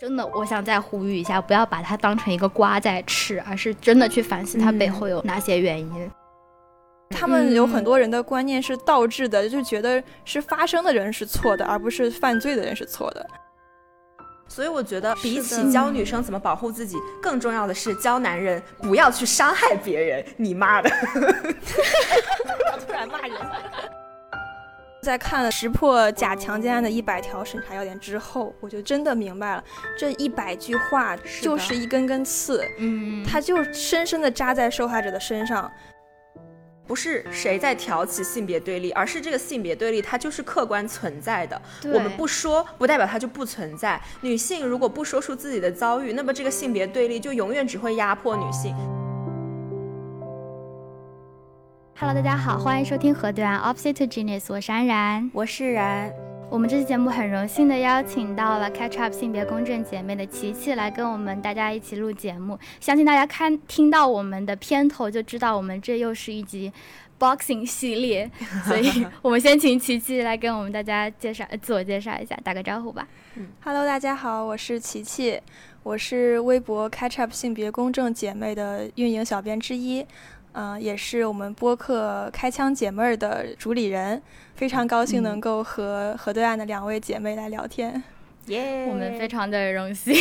真的，我想再呼吁一下，不要把它当成一个瓜在吃，而是真的去反思它背后有哪些原因。他们有很多人的观念是倒置的，就觉得是发生的人是错的，而不是犯罪的人是错的。所以我觉得，比起教女生怎么保护自己，更重要的是教男人不要去伤害别人。你妈的！突然骂人。在看了识破假强奸案的一百条审查要点之后，我就真的明白了，这一百句话就是一根根刺，嗯，它就深深的扎在受害者的身上。不是谁在挑起性别对立，而是这个性别对立它就是客观存在的。我们不说，不代表它就不存在。女性如果不说出自己的遭遇，那么这个性别对立就永远只会压迫女性。Hello，大家好，欢迎收听河对岸 Opposite Genius，我是安然，我是然。我们这期节目很荣幸的邀请到了 Catch Up 性别公正姐妹的琪琪来跟我们大家一起录节目。相信大家看听到我们的片头就知道，我们这又是一集 Boxing 系列，所以 我们先请琪琪来跟我们大家介绍自我介绍一下，打个招呼吧。Hello，大家好，我是琪琪，我是微博 Catch Up 性别公正姐妹的运营小编之一。嗯，也是我们播客开枪解闷儿的主理人，非常高兴能够和河对岸的两位姐妹来聊天，耶！我们非常的荣幸，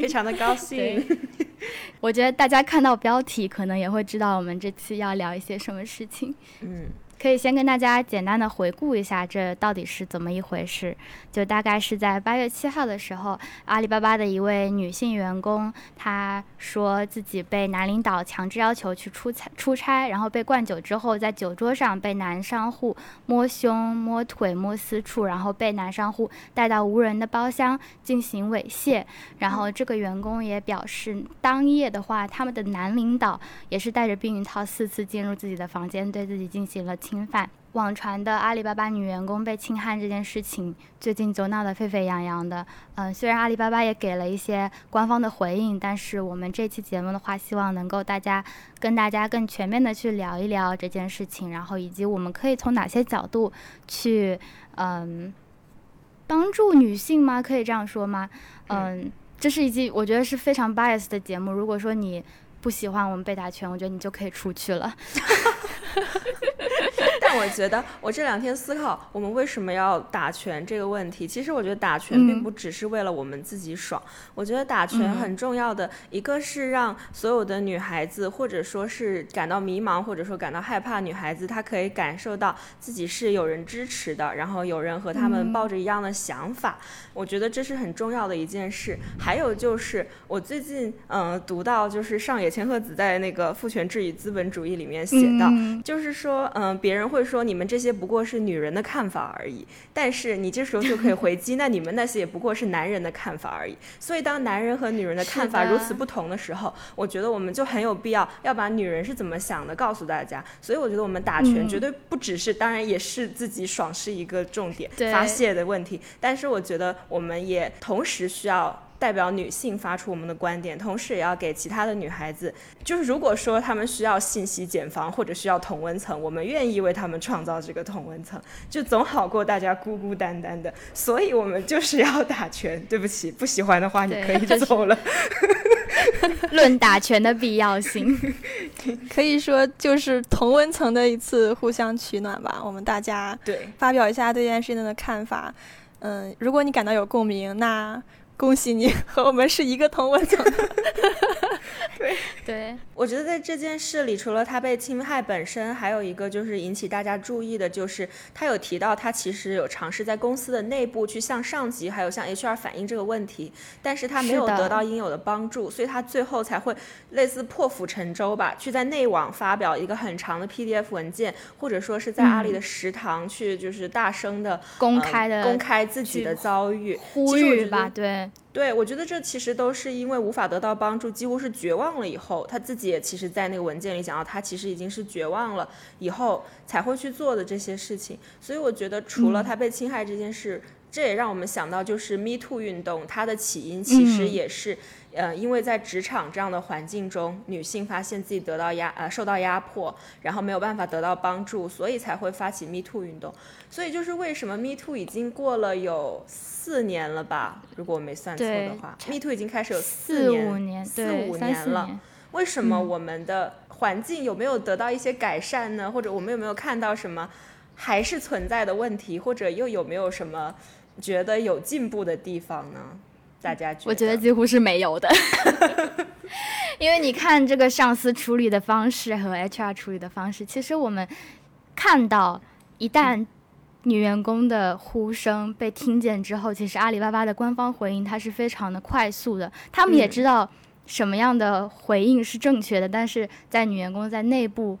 非常的高兴。我觉得大家看到标题，可能也会知道我们这期要聊一些什么事情。嗯。可以先跟大家简单的回顾一下，这到底是怎么一回事？就大概是在八月七号的时候，阿里巴巴的一位女性员工，她说自己被男领导强制要求去出差，出差，然后被灌酒之后，在酒桌上被男商户摸胸、摸腿、摸私处，然后被男商户带到无人的包厢进行猥亵。然后这个员工也表示，当夜的话，他们的男领导也是带着避孕套四次进入自己的房间，对自己进行了。侵犯网传的阿里巴巴女员工被侵害这件事情，最近就闹得沸沸扬扬的。嗯，虽然阿里巴巴也给了一些官方的回应，但是我们这期节目的话，希望能够大家跟大家更全面的去聊一聊这件事情，然后以及我们可以从哪些角度去嗯帮助女性吗？可以这样说吗？嗯，这是一期我觉得是非常 bias 的节目。如果说你不喜欢我们被打拳，我觉得你就可以出去了。但我觉得，我这两天思考，我们为什么要打拳这个问题。其实我觉得打拳并不只是为了我们自己爽。我觉得打拳很重要的一个是让所有的女孩子，或者说是感到迷茫，或者说感到害怕女孩子，她可以感受到自己是有人支持的，然后有人和他们抱着一样的想法。我觉得这是很重要的一件事。还有就是我最近嗯读到，就是上野千鹤子在那个《父权制与资本主义》里面写到，就是说嗯别人。会说你们这些不过是女人的看法而已，但是你这时候就可以回击，那你们那些也不过是男人的看法而已。所以当男人和女人的看法如此不同的时候，我觉得我们就很有必要要把女人是怎么想的告诉大家。所以我觉得我们打拳绝对不只是，当然也是自己爽是一个重点发泄的问题，但是我觉得我们也同时需要。代表女性发出我们的观点，同时也要给其他的女孩子，就是如果说她们需要信息茧房或者需要同温层，我们愿意为她们创造这个同温层，就总好过大家孤孤单单的。所以我们就是要打拳。对不起，不喜欢的话你可以走了。论打拳的必要性，可以说就是同温层的一次互相取暖吧。我们大家对发表一下对这件事情的看法。嗯，如果你感到有共鸣，那。恭喜你 和我们是一个同温层。对。对，我觉得在这件事里，除了他被侵害本身，还有一个就是引起大家注意的，就是他有提到他其实有尝试在公司的内部去向上级还有向 HR 反映这个问题，但是他没有得到应有的帮助，所以他最后才会类似破釜沉舟吧，去在内网发表一个很长的 PDF 文件，或者说是在阿里的食堂去就是大声的公开的公开自己的遭遇，呼吁吧，对。对，我觉得这其实都是因为无法得到帮助，几乎是绝望了以后，他自己也其实，在那个文件里讲到，他其实已经是绝望了以后才会去做的这些事情。所以我觉得，除了他被侵害这件事。这也让我们想到，就是 Me Too 运动，它的起因其实也是，呃，因为在职场这样的环境中，女性发现自己得到压，呃，受到压迫，然后没有办法得到帮助，所以才会发起 Me Too 运动。所以就是为什么 Me Too 已经过了有四年了吧？如果我没算错的话，Me Too 已经开始有四五年，四五年了。为什么我们的环境有没有得到一些改善呢？或者我们有没有看到什么还是存在的问题？或者又有没有什么？觉得有进步的地方呢？大家？我觉得几乎是没有的，因为你看这个上司处理的方式和 HR 处理的方式，其实我们看到，一旦女员工的呼声被听见之后，其实阿里巴巴的官方回应它是非常的快速的，他们也知道什么样的回应是正确的，但是在女员工在内部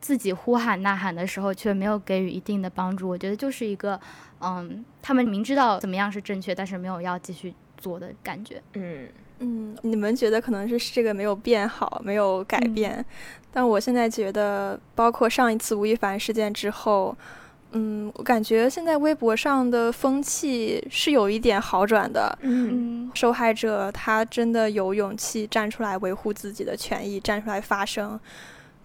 自己呼喊呐喊的时候，却没有给予一定的帮助。我觉得就是一个。嗯，他们明知道怎么样是正确，但是没有要继续做的感觉。嗯嗯，你们觉得可能是这个没有变好，没有改变，但我现在觉得，包括上一次吴亦凡事件之后，嗯，我感觉现在微博上的风气是有一点好转的。嗯，受害者他真的有勇气站出来维护自己的权益，站出来发声。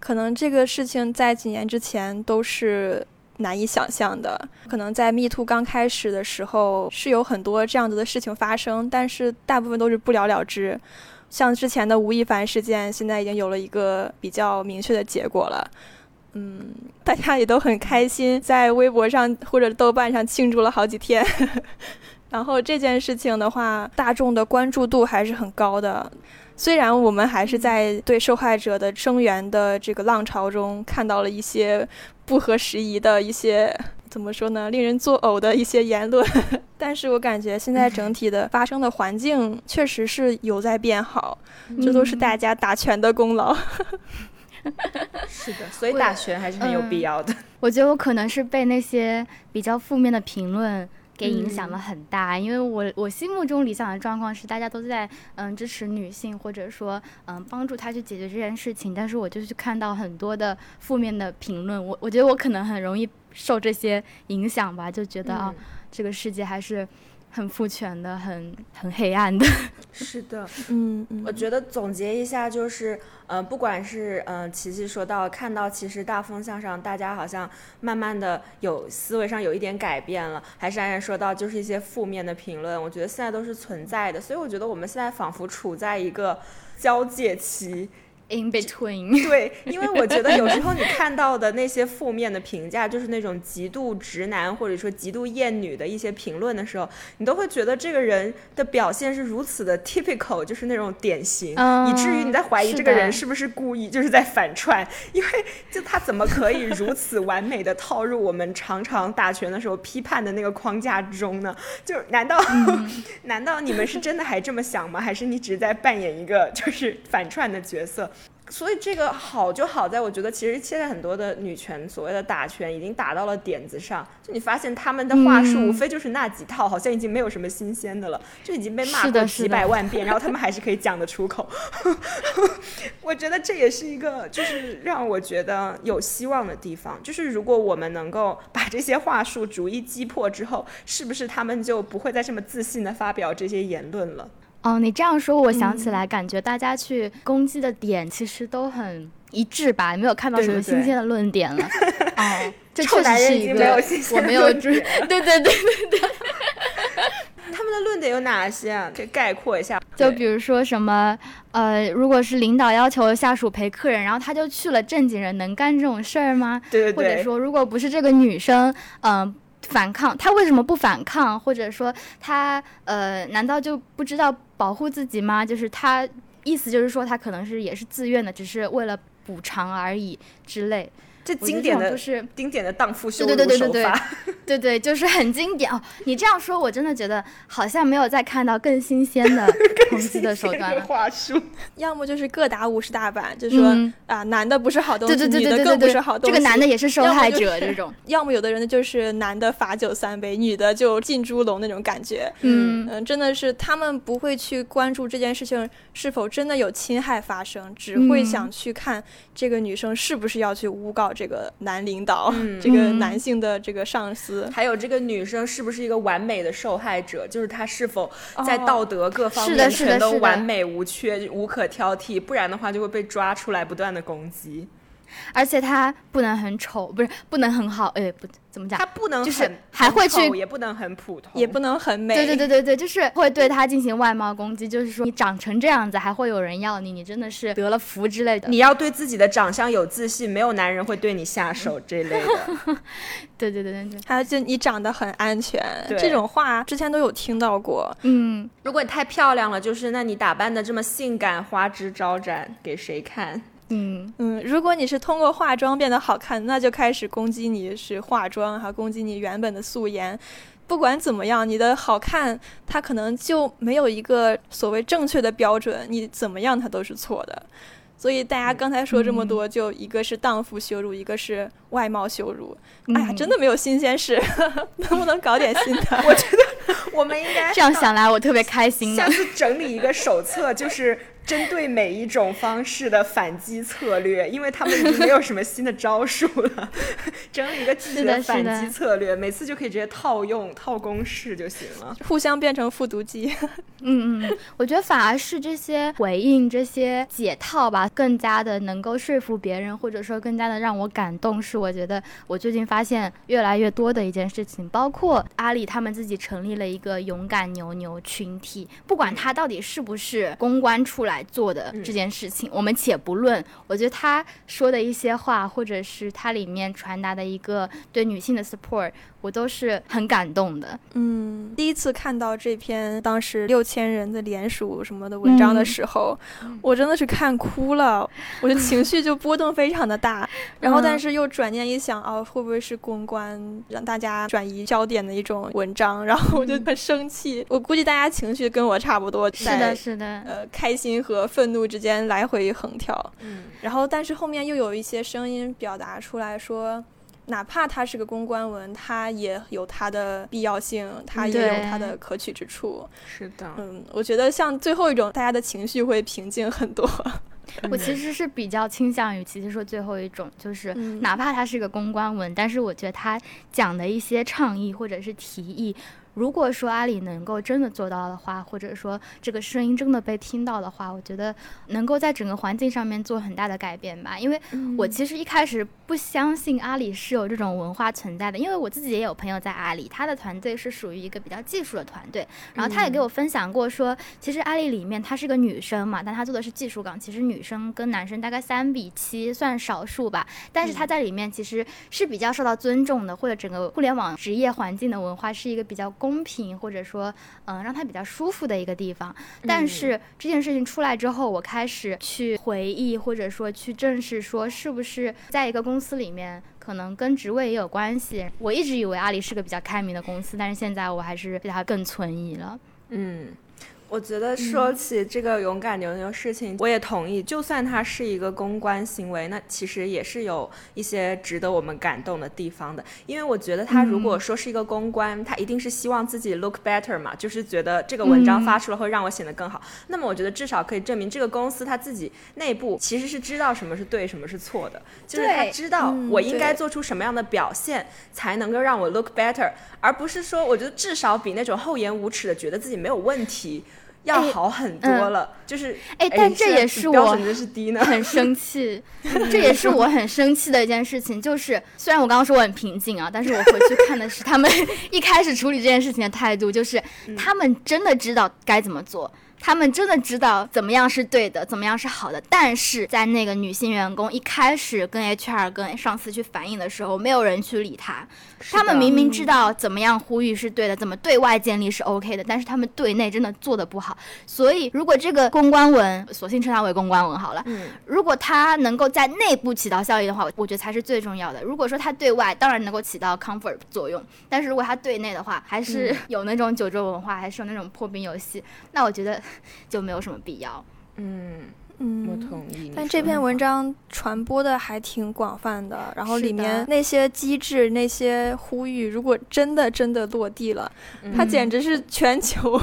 可能这个事情在几年之前都是。难以想象的，可能在 Me to 刚开始的时候是有很多这样子的事情发生，但是大部分都是不了了之。像之前的吴亦凡事件，现在已经有了一个比较明确的结果了。嗯，大家也都很开心，在微博上或者豆瓣上庆祝了好几天。然后这件事情的话，大众的关注度还是很高的。虽然我们还是在对受害者的声援的这个浪潮中看到了一些不合时宜的一些怎么说呢，令人作呕的一些言论，但是我感觉现在整体的发生的环境确实是有在变好，这都是大家打拳的功劳。是的，所以打拳还是很有必要的。我觉得我可能是被那些比较负面的评论。给影响了很大，因为我我心目中理想的状况是大家都在嗯支持女性，或者说嗯帮助她去解决这件事情，但是我就去看到很多的负面的评论，我我觉得我可能很容易受这些影响吧，就觉得啊这个世界还是。很父权的，很很黑暗的。是的，嗯，我觉得总结一下就是，呃，不管是嗯，琪琪说到看到，其实大风向上，大家好像慢慢的有思维上有一点改变了，还是安然说到就是一些负面的评论，我觉得现在都是存在的，所以我觉得我们现在仿佛处在一个交界期。In between，对，因为我觉得有时候你看到的那些负面的评价，就是那种极度直男或者说极度厌女的一些评论的时候，你都会觉得这个人的表现是如此的 typical，就是那种典型，以至于你在怀疑这个人是不是故意就是在反串，因为就他怎么可以如此完美的套入我们常常打拳的时候批判的那个框架中呢？就难道 难道你们是真的还这么想吗？还是你只是在扮演一个就是反串的角色？所以这个好就好在，我觉得其实现在很多的女权所谓的打拳已经打到了点子上，就你发现他们的话术无非就是那几套，好像已经没有什么新鲜的了，就已经被骂过几百万遍，然后他们还是可以讲得出口。我觉得这也是一个就是让我觉得有希望的地方，就是如果我们能够把这些话术逐一击破之后，是不是他们就不会再这么自信的发表这些言论了？哦，你这样说，我想起来，感觉大家去攻击的点其实都很一致吧？没有看到什么新鲜的论点了。哦，这确实是一个我没有注意。对对对对对。他们的论点有哪些啊？可以概括一下。就比如说什么，呃，如果是领导要求下属陪客人，然后他就去了，正经人能干这种事儿吗？对对对。或者说，如果不是这个女生，嗯。反抗，他为什么不反抗？或者说他呃，难道就不知道保护自己吗？就是他意思就是说他可能是也是自愿的，只是为了补偿而已之类。这经典的就是经典的荡妇羞辱手法，对对，就是很经典哦。你这样说，我真的觉得好像没有再看到更新鲜的 攻击的手段了。话术，要么就是各打五十大板，就说啊，男的不是好东西，女的更不是好东西。这个男的也是受害者，这种。要么有的人呢，就是男的罚酒三杯，女的就进猪笼那种感觉。嗯嗯，真的是他们不会去关注这件事情是否真的有侵害发生，只会想去看这个女生是不是要去诬告。到这个男领导，这个男性的这个上司，还有这个女生是不是一个完美的受害者？就是她是否在道德各方面全都完美无缺、无可挑剔？不然的话就会被抓出来不断的攻击。而且他不能很丑，不是不能很好，哎，不怎么讲？他不能就是还会去，也不能很普通，也不能很美。对对对对对，就是会对他进行外貌攻击，就是说你长成这样子还会有人要你，你真的是得了福之类的。你 要对自己的长相有自信，没有男人会对你下手这类的。对对对对对，还有就你长得很安全，这种话之前都有听到过。嗯，如果你太漂亮了，就是那你打扮的这么性感、花枝招展，给谁看？嗯嗯，如果你是通过化妆变得好看，那就开始攻击你是化妆，还攻击你原本的素颜。不管怎么样，你的好看，它可能就没有一个所谓正确的标准，你怎么样它都是错的。所以大家刚才说这么多，就一个是荡妇羞辱，一个是外貌羞辱。哎呀，真的没有新鲜事，能不能搞点新的？我觉得我们应该这样想来，我特别开心。下次整理一个手册，就是。针对每一种方式的反击策略，因为他们已经没有什么新的招数了，整理一个自己的反击策略，每次就可以直接套用套公式就行了，互相变成复读机。嗯嗯，我觉得反而是这些回应、这些解套吧，更加的能够说服别人，或者说更加的让我感动。是我觉得我最近发现越来越多的一件事情，包括阿里他们自己成立了一个勇敢牛牛群体，不管他到底是不是公关出来。做的这件事情，我们且不论。我觉得他说的一些话，或者是他里面传达的一个对女性的 support。我都是很感动的。嗯，第一次看到这篇当时六千人的联署什么的文章的时候，我真的是看哭了，我的情绪就波动非常的大。然后，但是又转念一想，哦，会不会是公关让大家转移焦点的一种文章？然后我就很生气。我估计大家情绪跟我差不多，是的，是的，呃，开心和愤怒之间来回横跳。嗯，然后，但是后面又有一些声音表达出来说。哪怕它是个公关文，它也有它的必要性，它也有它的可取之处。是的，嗯，我觉得像最后一种，大家的情绪会平静很多。我其实是比较倾向于，其实说最后一种，就是哪怕它是个公关文，但是我觉得它讲的一些倡议或者是提议。如果说阿里能够真的做到的话，或者说这个声音真的被听到的话，我觉得能够在整个环境上面做很大的改变吧。因为我其实一开始不相信阿里是有这种文化存在的，因为我自己也有朋友在阿里，他的团队是属于一个比较技术的团队，然后他也给我分享过说，其实阿里里面她是个女生嘛，但她做的是技术岗，其实女生跟男生大概三比七，算少数吧。但是她在里面其实是比较受到尊重的，或者整个互联网职业环境的文化是一个比较。公平，或者说，嗯，让他比较舒服的一个地方。但是这件事情出来之后，我开始去回忆，或者说去正视，说是不是在一个公司里面，可能跟职位也有关系。我一直以为阿里是个比较开明的公司，但是现在我还是对它更存疑了。嗯。我觉得说起这个勇敢牛牛事情，我也同意。就算它是一个公关行为，那其实也是有一些值得我们感动的地方的。因为我觉得他如果说是一个公关，他一定是希望自己 look better 嘛，就是觉得这个文章发出了会让我显得更好。那么我觉得至少可以证明这个公司他自己内部其实是知道什么是对，什么是错的，就是他知道我应该做出什么样的表现才能够让我 look better，而不是说我觉得至少比那种厚颜无耻的觉得自己没有问题。要好很多了，就是哎，但这也是我低呢，很生气，这也是我很生气的一件事情。就是虽然我刚刚说我很平静啊，但是我回去看的是他们 一开始处理这件事情的态度，就是他们真的知道该怎么做。他们真的知道怎么样是对的，怎么样是好的，但是在那个女性员工一开始跟 HR 跟上司去反映的时候，没有人去理他。他们明明知道怎么样呼吁是对的，怎么对外建立是 OK 的，但是他们对内真的做的不好。所以，如果这个公关文，索性称它为公关文好了。嗯，如果它能够在内部起到效益的话，我觉得才是最重要的。如果说它对外当然能够起到 comfort 作用，但是如果它对内的话，还是有那种九州文化，还是有那种破冰游戏，那我觉得。就没有什么必要。嗯嗯，我同意。但这篇文章传播的还挺广泛的，然后里面那些机制、那些呼吁，如果真的真的落地了，它简直是全球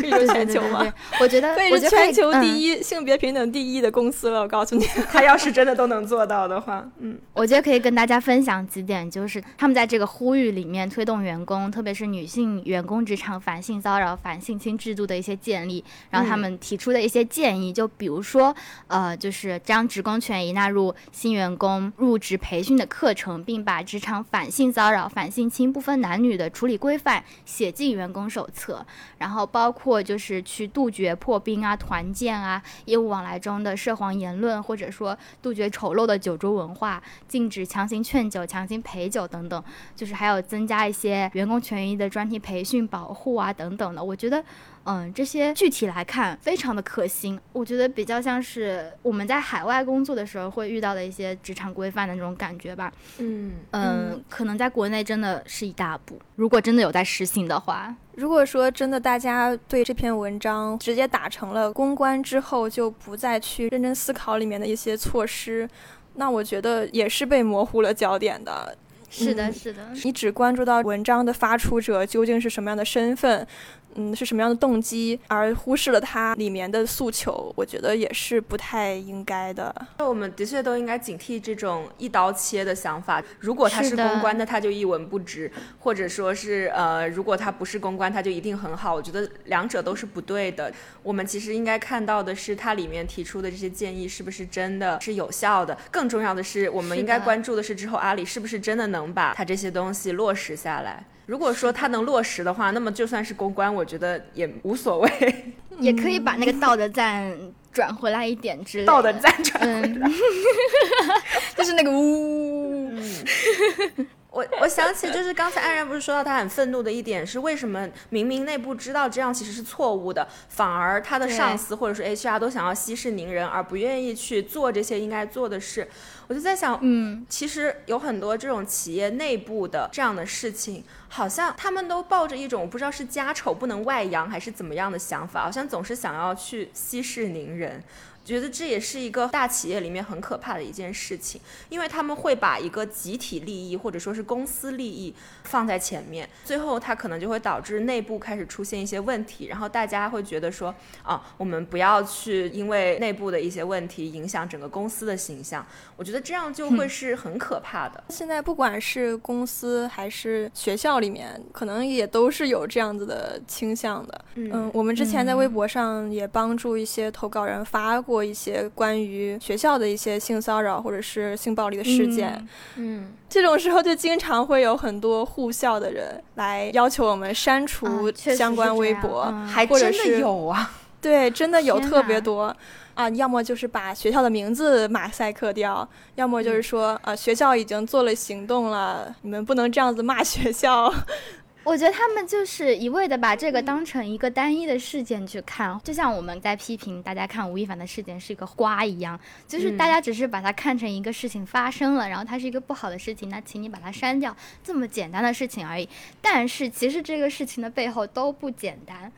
可以说全球吗？我觉得可以是全球第一性别平等第一的公司了。我告诉你，他要是真的都能做到的话，嗯，我觉得可以跟大家分享几点，就是他们在这个呼吁里面推动员工，特别是女性员工职场反性骚扰、反性侵制度的一些建立，然后他们提出的一些建议，就比如说，呃，就是将职工权益纳入新员工入职培训的课程，并把职场反性骚扰、反性侵不分男女的处理规范写进员工手册，然后包括就是去杜绝破冰啊、团建啊、业务往来中的涉黄言论，或者说杜绝丑陋的酒桌文化，禁止强行劝酒、强行陪酒等等，就是还有增加一些员工权益的专题培训保护啊等等的，我觉得。嗯，这些具体来看非常的可行，我觉得比较像是我们在海外工作的时候会遇到的一些职场规范的那种感觉吧。嗯嗯，可能在国内真的是一大步，如果真的有在实行的话。如果说真的大家对这篇文章直接打成了公关之后就不再去认真思考里面的一些措施，那我觉得也是被模糊了焦点的。是的，是的，你只关注到文章的发出者究竟是什么样的身份。嗯，是什么样的动机而忽视了它里面的诉求？我觉得也是不太应该的。那我们的确都应该警惕这种一刀切的想法。如果它是公关，那它就一文不值；或者说是呃，如果它不是公关，它就一定很好。我觉得两者都是不对的。我们其实应该看到的是它里面提出的这些建议是不是真的是有效的。更重要的是，我们应该关注的是之后阿里是不是真的能把它这些东西落实下来。如果说他能落实的话，那么就算是公关，我觉得也无所谓，也可以把那个道德赞转回来一点之类的。道德赞转回来，就是那个呜。我我想起，就是刚才安然不是说到他很愤怒的一点是，为什么明明内部知道这样其实是错误的，反而他的上司或者是 HR 都想要息事宁人，而不愿意去做这些应该做的事。我就在想，嗯，其实有很多这种企业内部的这样的事情，好像他们都抱着一种不知道是家丑不能外扬还是怎么样的想法，好像总是想要去息事宁人。觉得这也是一个大企业里面很可怕的一件事情，因为他们会把一个集体利益或者说是公司利益放在前面，最后它可能就会导致内部开始出现一些问题，然后大家会觉得说啊，我们不要去因为内部的一些问题影响整个公司的形象。我觉得这样就会是很可怕的。现在不管是公司还是学校里面，可能也都是有这样子的倾向的。嗯，我们之前在微博上也帮助一些投稿人发过。一些关于学校的一些性骚扰或者是性暴力的事件，嗯，这种时候就经常会有很多护校的人来要求我们删除相关微博，还真的有啊，对，真的有特别多啊，要么就是把学校的名字马赛克掉，要么就是说啊，学校已经做了行动了，你们不能这样子骂学校。我觉得他们就是一味的把这个当成一个单一的事件去看，就像我们在批评大家看吴亦凡的事件是一个瓜一样，就是大家只是把它看成一个事情发生了，然后它是一个不好的事情，那请你把它删掉，这么简单的事情而已。但是其实这个事情的背后都不简单。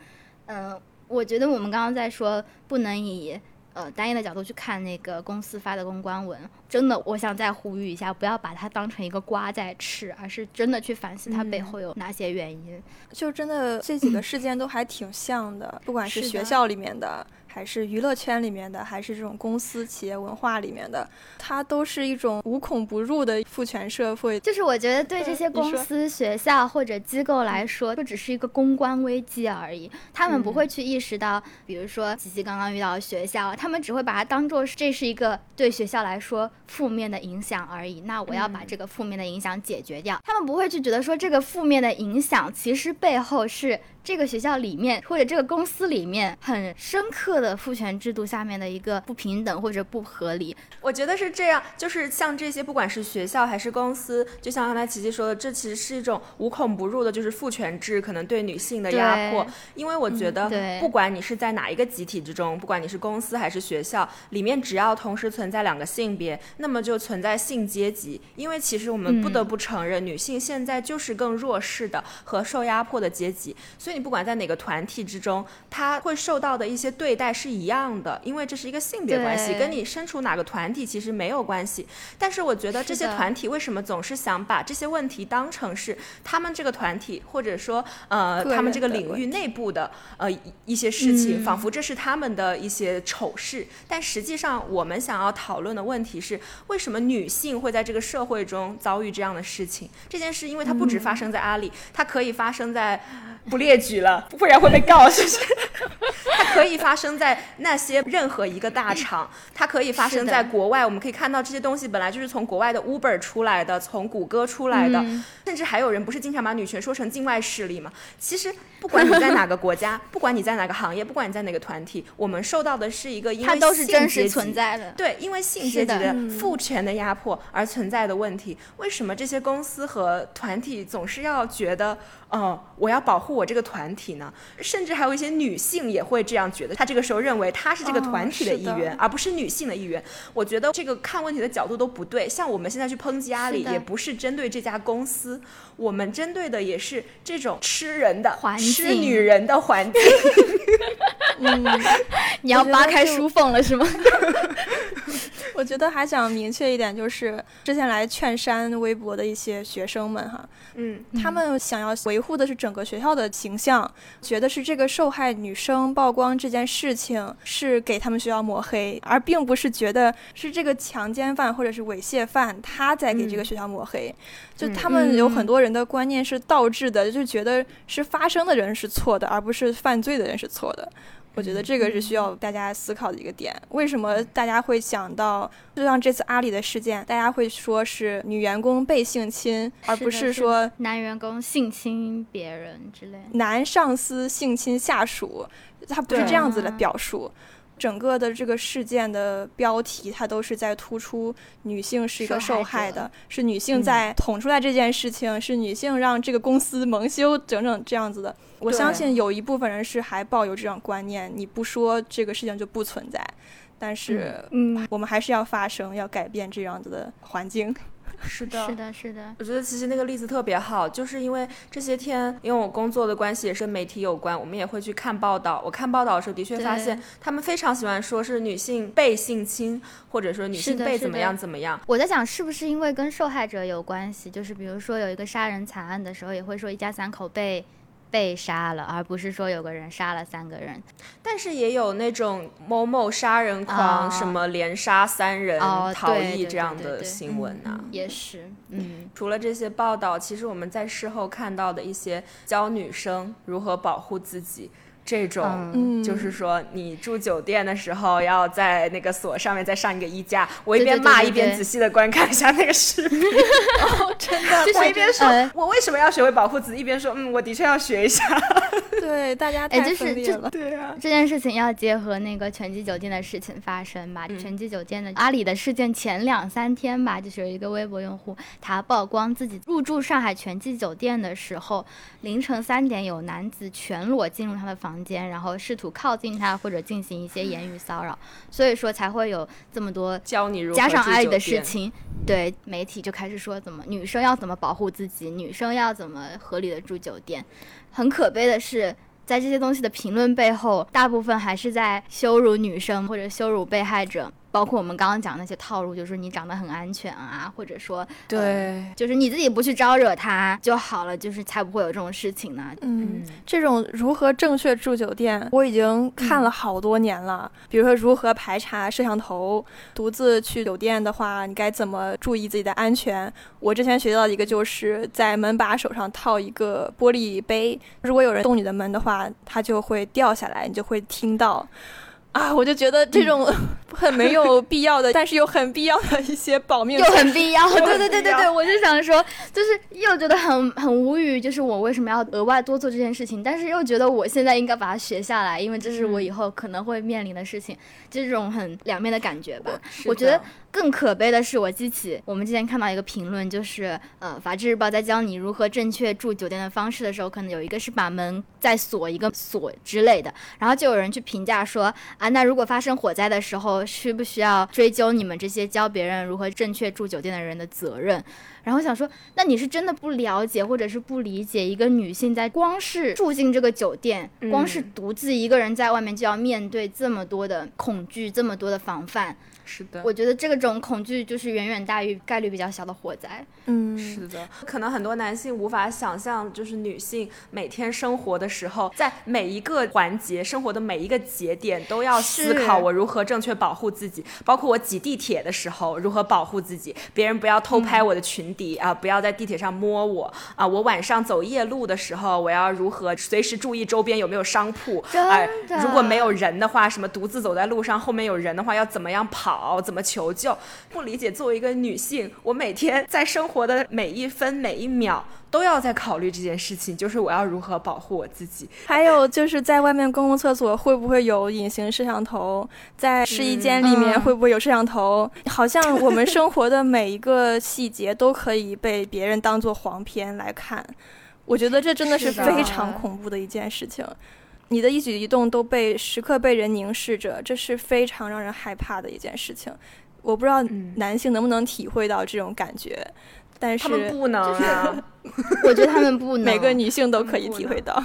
嗯，我觉得我们刚刚在说不能以。呃，单一的角度去看那个公司发的公关文，真的，我想再呼吁一下，不要把它当成一个瓜在吃，而是真的去反思它背后有哪些原因。就真的这几个事件都还挺像的，不管是学校里面的。还是娱乐圈里面的，还是这种公司企业文化里面的，它都是一种无孔不入的父权社会。就是我觉得对这些公司、学校或者机构来说，就只是一个公关危机而已。他们不会去意识到，比如说琪琪刚刚遇到的学校，他们只会把它当做这是一个对学校来说负面的影响而已。那我要把这个负面的影响解决掉。他们不会去觉得说这个负面的影响其实背后是。这个学校里面或者这个公司里面很深刻的父权制度下面的一个不平等或者不合理，我觉得是这样，就是像这些不管是学校还是公司，就像刚才琪琪说的，这其实是一种无孔不入的，就是父权制可能对女性的压迫。因为我觉得，不管你是在哪一个集体之中，不管你是公司还是学校里面，只要同时存在两个性别，那么就存在性阶级。因为其实我们不得不承认，女性现在就是更弱势的和受压迫的阶级，所以。所以你不管在哪个团体之中，他会受到的一些对待是一样的，因为这是一个性别关系，跟你身处哪个团体其实没有关系。但是我觉得这些团体为什么总是想把这些问题当成是他们这个团体或者说呃他们这个领域内部的呃一些事情，仿佛这是他们的一些丑事。但实际上，我们想要讨论的问题是，为什么女性会在这个社会中遭遇这样的事情？这件事，因为它不止发生在阿里，它可以发生在。不列举了，不然会被告。是不是？它可以发生在那些任何一个大厂，它可以发生在国外。我们可以看到这些东西本来就是从国外的 Uber 出来的，从谷歌出来的，甚至还有人不是经常把女权说成境外势力吗？其实不管你在哪个国家，不管你在哪个行业，不管你在哪个团体，我们受到的是一个因为都是真实存在的。对，因为性阶级的父权的压迫而存在的问题。为什么这些公司和团体总是要觉得？哦，我要保护我这个团体呢，甚至还有一些女性也会这样觉得。她这个时候认为她是这个团体的一员，而不是女性的一员。我觉得这个看问题的角度都不对。像我们现在去抨击阿里，也不是针对这家公司，我们针对的也是这种吃人的、吃女人的环境。嗯，你要扒开书缝了是吗？我觉得还想明确一点，就是之前来劝删微博的一些学生们哈，嗯，他们想要维护的是整个学校的形象，觉得是这个受害女生曝光这件事情是给他们学校抹黑，而并不是觉得是这个强奸犯或者是猥亵犯他在给这个学校抹黑，就他们有很多人的观念是倒置的，就觉得是发生的人是错的，而不是犯罪的人是错的。我觉得这个是需要大家思考的一个点。为什么大家会想到，就像这次阿里的事件，大家会说是女员工被性侵，而不是说男员工性侵别人之类。男上司性侵下属，他不是这样子的表述。整个的这个事件的标题，它都是在突出女性是一个受害的，是女性在捅出来这件事情，是女性让这个公司蒙羞，整整这样子的。我相信有一部分人是还抱有这种观念，你不说这个事情就不存在，但是，嗯，我们还是要发声，要改变这样子的环境。是的，是的，是的。我觉得其实那个例子特别好，就是因为这些天，因为我工作的关系也是媒体有关，我们也会去看报道。我看报道的时候，的确发现他们非常喜欢说是女性被性侵，或者说女性被怎么样怎么样。我在想，是不是因为跟受害者有关系？就是比如说有一个杀人惨案的时候，也会说一家三口被。被杀了，而不是说有个人杀了三个人，但是也有那种某某杀人狂，什么连杀三人逃逸这样的新闻呢？也是，嗯，除了这些报道，其实我们在事后看到的一些教女生如何保护自己。这种就是说，你住酒店的时候要在那个锁上面再上一个衣架。我一边骂一边仔细的观看一下那个视频，真的，我一边说，我为什么要学会保护自己，一边说，嗯，我的确要学一下。对，大家太分裂了。对啊，这件事情要结合那个全季酒店的事情发生吧。全季酒店的阿里的事件前两三天吧，就是有一个微博用户，他曝光自己入住上海全季酒店的时候，凌晨三点有男子全裸进入他的房。间，然后试图靠近他或者进行一些言语骚扰，所以说才会有这么多教你如加上阿里的事情，对媒体就开始说怎么女生要怎么保护自己，女生要怎么合理的住酒店。很可悲的是，在这些东西的评论背后，大部分还是在羞辱女生或者羞辱被害者。包括我们刚刚讲那些套路，就是你长得很安全啊，或者说，对，就是你自己不去招惹他就好了，就是才不会有这种事情呢。嗯，这种如何正确住酒店，我已经看了好多年了。比如说如何排查摄像头，独自去酒店的话，你该怎么注意自己的安全？我之前学到一个，就是在门把手上套一个玻璃杯，如果有人动你的门的话，它就会掉下来，你就会听到。啊，我就觉得这种 很没有必要的，但是又很必要的一些保命，又很必要。对对对对对，我就想说，就是又觉得很很无语，就是我为什么要额外多做这件事情？但是又觉得我现在应该把它学下来，因为这是我以后可能会面临的事情，这种很两面的感觉吧。我觉得。更可悲的是，我记起我们之前看到一个评论，就是呃，《法制日报》在教你如何正确住酒店的方式的时候，可能有一个是把门再锁一个锁之类的，然后就有人去评价说啊，那如果发生火灾的时候，需不需要追究你们这些教别人如何正确住酒店的人的责任？然后想说，那你是真的不了解，或者是不理解一个女性在光是住进这个酒店，光是独自一个人在外面就要面对这么多的恐惧，这么多的防范。是的，我觉得这种恐惧就是远远大于概率比较小的火灾。嗯，是的，可能很多男性无法想象，就是女性每天生活的时候，在每一个环节、生活的每一个节点，都要思考我如何正确保护自己。包括我挤地铁的时候，如何保护自己，别人不要偷拍我的裙底啊，不要在地铁上摸我啊。我晚上走夜路的时候，我要如何随时注意周边有没有商铺啊？如果没有人的话，什么独自走在路上，后面有人的话，要怎么样跑？好，怎么求救？不理解，作为一个女性，我每天在生活的每一分每一秒都要在考虑这件事情，就是我要如何保护我自己。还有就是在外面公共厕所会不会有隐形摄像头？在试衣间里面会不会有摄像头？好像我们生活的每一个细节都可以被别人当做黄片来看。我觉得这真的是非常恐怖的一件事情。你的一举一动都被时刻被人凝视着，这是非常让人害怕的一件事情。我不知道男性能不能体会到这种感觉，但是他们不能啊，我觉得他们不能，每个女性都可以体会到。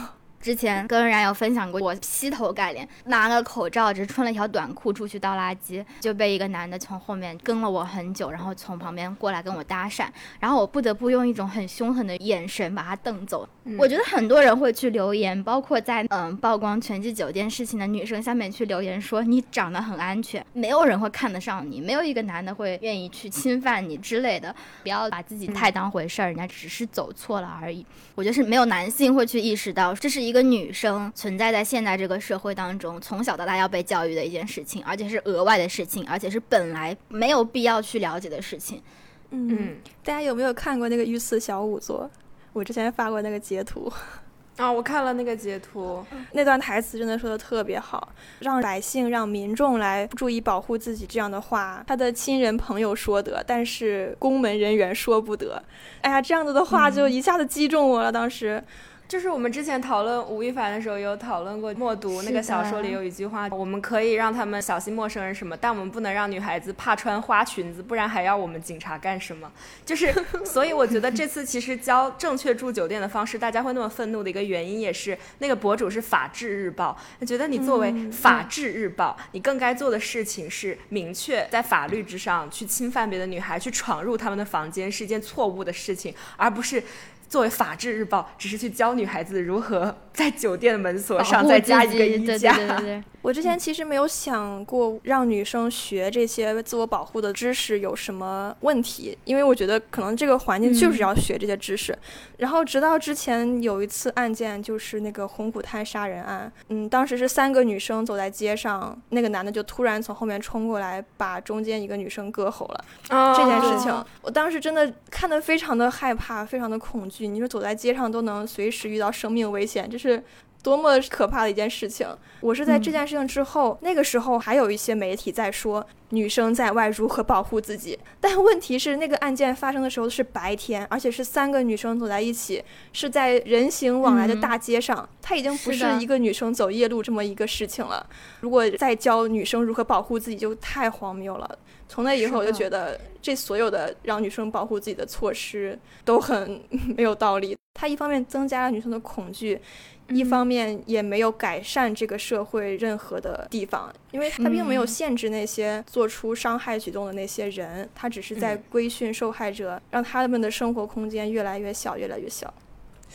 之前跟冉有分享过，我劈头盖脸拿了口罩，只穿了一条短裤出去倒垃圾，就被一个男的从后面跟了我很久，然后从旁边过来跟我搭讪，然后我不得不用一种很凶狠的眼神把他瞪走。我觉得很多人会去留言，包括在嗯曝光全季酒店事情的女生下面去留言说你长得很安全，没有人会看得上你，没有一个男的会愿意去侵犯你之类的。不要把自己太当回事儿，人家只是走错了而已。我觉得是没有男性会去意识到这是一个。一个女生存在在现在这个社会当中，从小到大要被教育的一件事情，而且是额外的事情，而且是本来没有必要去了解的事情。嗯，大家有没有看过那个御赐小仵作？我之前发过那个截图。啊，我看了那个截图，那段台词真的说的特别好，让百姓、让民众来注意保护自己这样的话，他的亲人朋友说得，但是宫门人员说不得。哎呀，这样子的话就一下子击中我了，当时。就是我们之前讨论吴亦凡的时候，有讨论过默读那个小说里有一句话，我们可以让他们小心陌生人什么，但我们不能让女孩子怕穿花裙子，不然还要我们警察干什么？就是，所以我觉得这次其实教正确住酒店的方式，大家会那么愤怒的一个原因，也是那个博主是法制日报，觉得你作为法制日报，你更该做的事情是明确在法律之上去侵犯别的女孩，去闯入他们的房间是一件错误的事情，而不是。作为法制日报，只是去教女孩子如何在酒店的门锁上再加一个衣架。我之前其实没有想过让女生学这些自我保护的知识有什么问题，因为我觉得可能这个环境就是要学这些知识。然后直到之前有一次案件，就是那个红谷滩杀人案，嗯，当时是三个女生走在街上，那个男的就突然从后面冲过来，把中间一个女生割喉了。这件事情，我当时真的看得非常的害怕，非常的恐惧。你说走在街上都能随时遇到生命危险，这是。多么可怕的一件事情！我是在这件事情之后，那个时候还有一些媒体在说女生在外如何保护自己。但问题是，那个案件发生的时候是白天，而且是三个女生走在一起，是在人行往来的大街上。她已经不是一个女生走夜路这么一个事情了。如果再教女生如何保护自己，就太荒谬了。从那以后，我就觉得这所有的让女生保护自己的措施都很 没有道理。它一方面增加了女生的恐惧。一方面也没有改善这个社会任何的地方，因为他并没有限制那些做出伤害举动的那些人，他只是在规训受害者，让他们的生活空间越来越小，越来越小。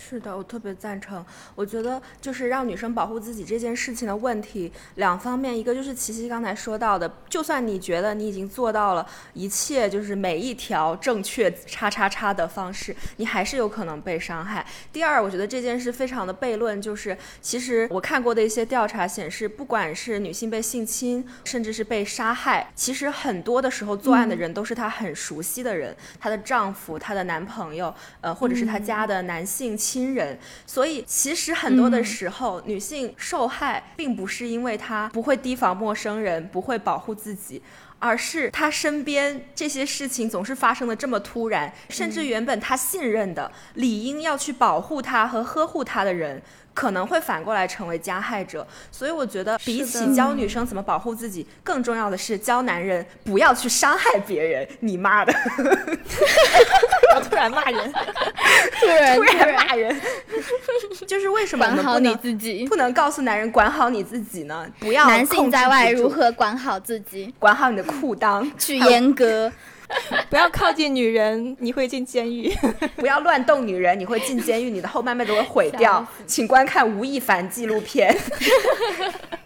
是的，我特别赞成。我觉得就是让女生保护自己这件事情的问题，两方面，一个就是琪琪刚才说到的，就算你觉得你已经做到了一切，就是每一条正确叉叉叉的方式，你还是有可能被伤害。第二，我觉得这件事非常的悖论，就是其实我看过的一些调查显示，不管是女性被性侵，甚至是被杀害，其实很多的时候作案的人都是她很熟悉的人，她的丈夫、她的男朋友，呃，或者是她家的男性。亲人，所以其实很多的时候，女性受害并不是因为她不会提防陌生人，不会保护自己，而是她身边这些事情总是发生的这么突然，甚至原本她信任的、理应要去保护她和呵护她的人，可能会反过来成为加害者。所以我觉得，比起教女生怎么保护自己，更重要的是教男人不要去伤害别人。你妈的！要突然骂人，突然突然骂人，就是为什么管好你们不能自己。不能告诉男人管好你自己呢？不要男性在外如何管好自己，管好你的裤裆，去阉割。不要靠近女人，你会进监狱。不要乱动女人，你会进监狱，你的后半辈子会毁掉。请观看吴亦凡纪录片。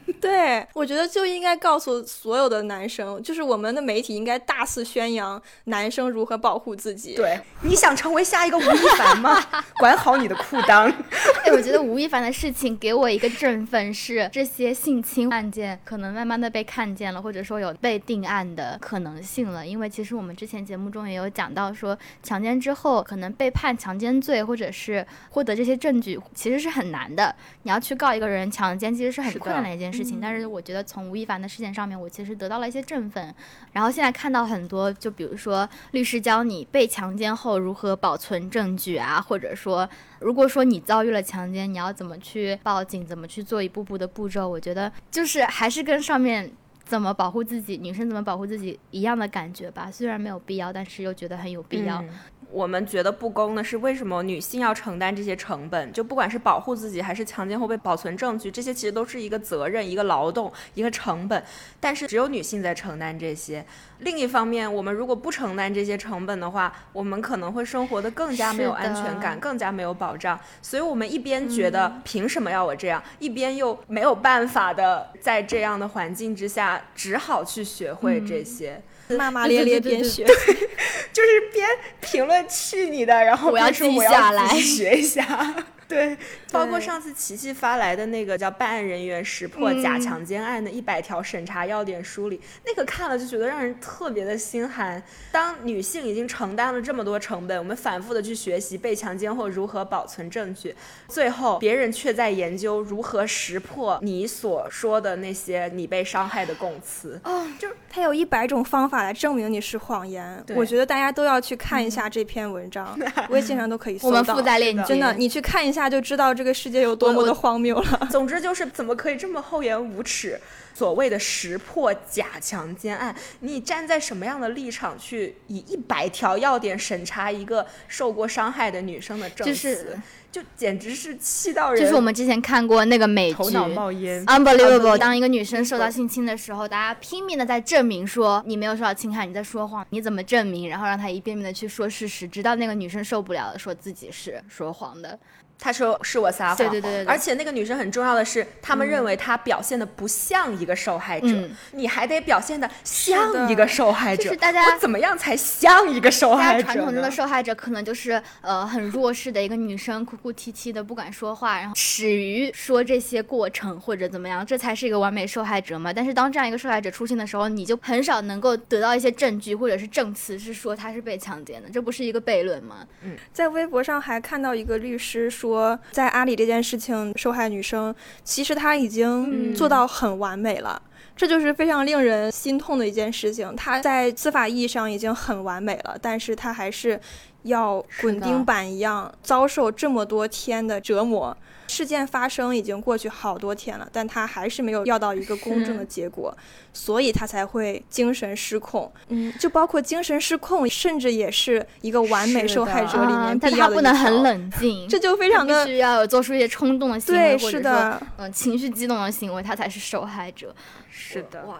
对，我觉得就应该告诉所有的男生，就是我们的媒体应该大肆宣扬男生如何保护自己。对，你想成为下一个吴亦凡吗？管好你的裤裆。哎，我觉得吴亦凡的事情给我一个振奋，是这些性侵案件可能慢慢的被看见了，或者说有被定案的可能性了。因为其实我们之前节目中也有讲到说，强奸之后可能被判强奸罪，或者是获得这些证据，其实是很难的。你要去告一个人强奸，其实是很困难的一件事情。但是我觉得从吴亦凡的事件上面，我其实得到了一些振奋。然后现在看到很多，就比如说律师教你被强奸后如何保存证据啊，或者说如果说你遭遇了强奸，你要怎么去报警，怎么去做一步步的步骤，我觉得就是还是跟上面怎么保护自己，女生怎么保护自己一样的感觉吧。虽然没有必要，但是又觉得很有必要。嗯我们觉得不公的是，为什么女性要承担这些成本？就不管是保护自己，还是强奸后被保存证据，这些其实都是一个责任、一个劳动、一个成本。但是只有女性在承担这些。另一方面，我们如果不承担这些成本的话，我们可能会生活的更加没有安全感，更加没有保障。所以我们一边觉得凭什么要我这样，一边又没有办法的在这样的环境之下，只好去学会这些。骂骂咧咧边学，就是边评论去你的，然后我要记下来学一下。对，包括上次琪琪发来的那个叫《办案人员识破假强奸案的一百条审查要点》梳理，那个看了就觉得让人特别的心寒。当女性已经承担了这么多成本，我们反复的去学习被强奸后如何保存证据，最后别人却在研究如何识破你所说的那些你被伤害的供词。哦，就他有一百种方法来证明你是谎言。我觉得大家都要去看一下这篇文章，微信上都可以搜我到。们附在链接，真的，你去看一下就知道这个世界有多么的荒谬了。总之就是怎么可以这么厚颜无耻？所谓的识破假强奸案，你站在什么样的立场去以一百条要点审查一个受过伤害的女生的证词？就是就简直是气到人，就是我们之前看过那个美剧头脑冒烟。Unbelievable，Unbelievable 当一个女生受到性侵的时候，大家拼命的在证明说你没有受到侵害，你在说谎，你怎么证明？然后让她一遍遍的去说事实，直到那个女生受不了了，说自己是说谎的。他说是我撒谎，对对对对对而且那个女生很重要的是，他们认为她表现的不像一个受害者，嗯你还得表现的像一个受害者。就是大家我怎么样才像一个受害者呢？家传统中的受害者可能就是呃很弱势的一个女生，哭哭啼啼的不敢说话，然后始于说这些过程或者怎么样，这才是一个完美受害者嘛。但是当这样一个受害者出现的时候，你就很少能够得到一些证据或者是证词，是说她是被强奸的，这不是一个悖论吗？嗯在微博上还看到一个律师说，在阿里这件事情受害女生，其实她已经做到很完美了。这就是非常令人心痛的一件事情。她在司法意义上已经很完美了，但是她还是要滚钉板一样遭受这么多天的折磨。事件发生已经过去好多天了，但他还是没有要到一个公正的结果，所以他才会精神失控。嗯，就包括精神失控，甚至也是一个完美受害者里啊面但他不能很冷静，这就非常的她必须要有做出一些冲动的行为，对，或者说是的。嗯、情绪激动的行为，他才是受害者。是的，哇，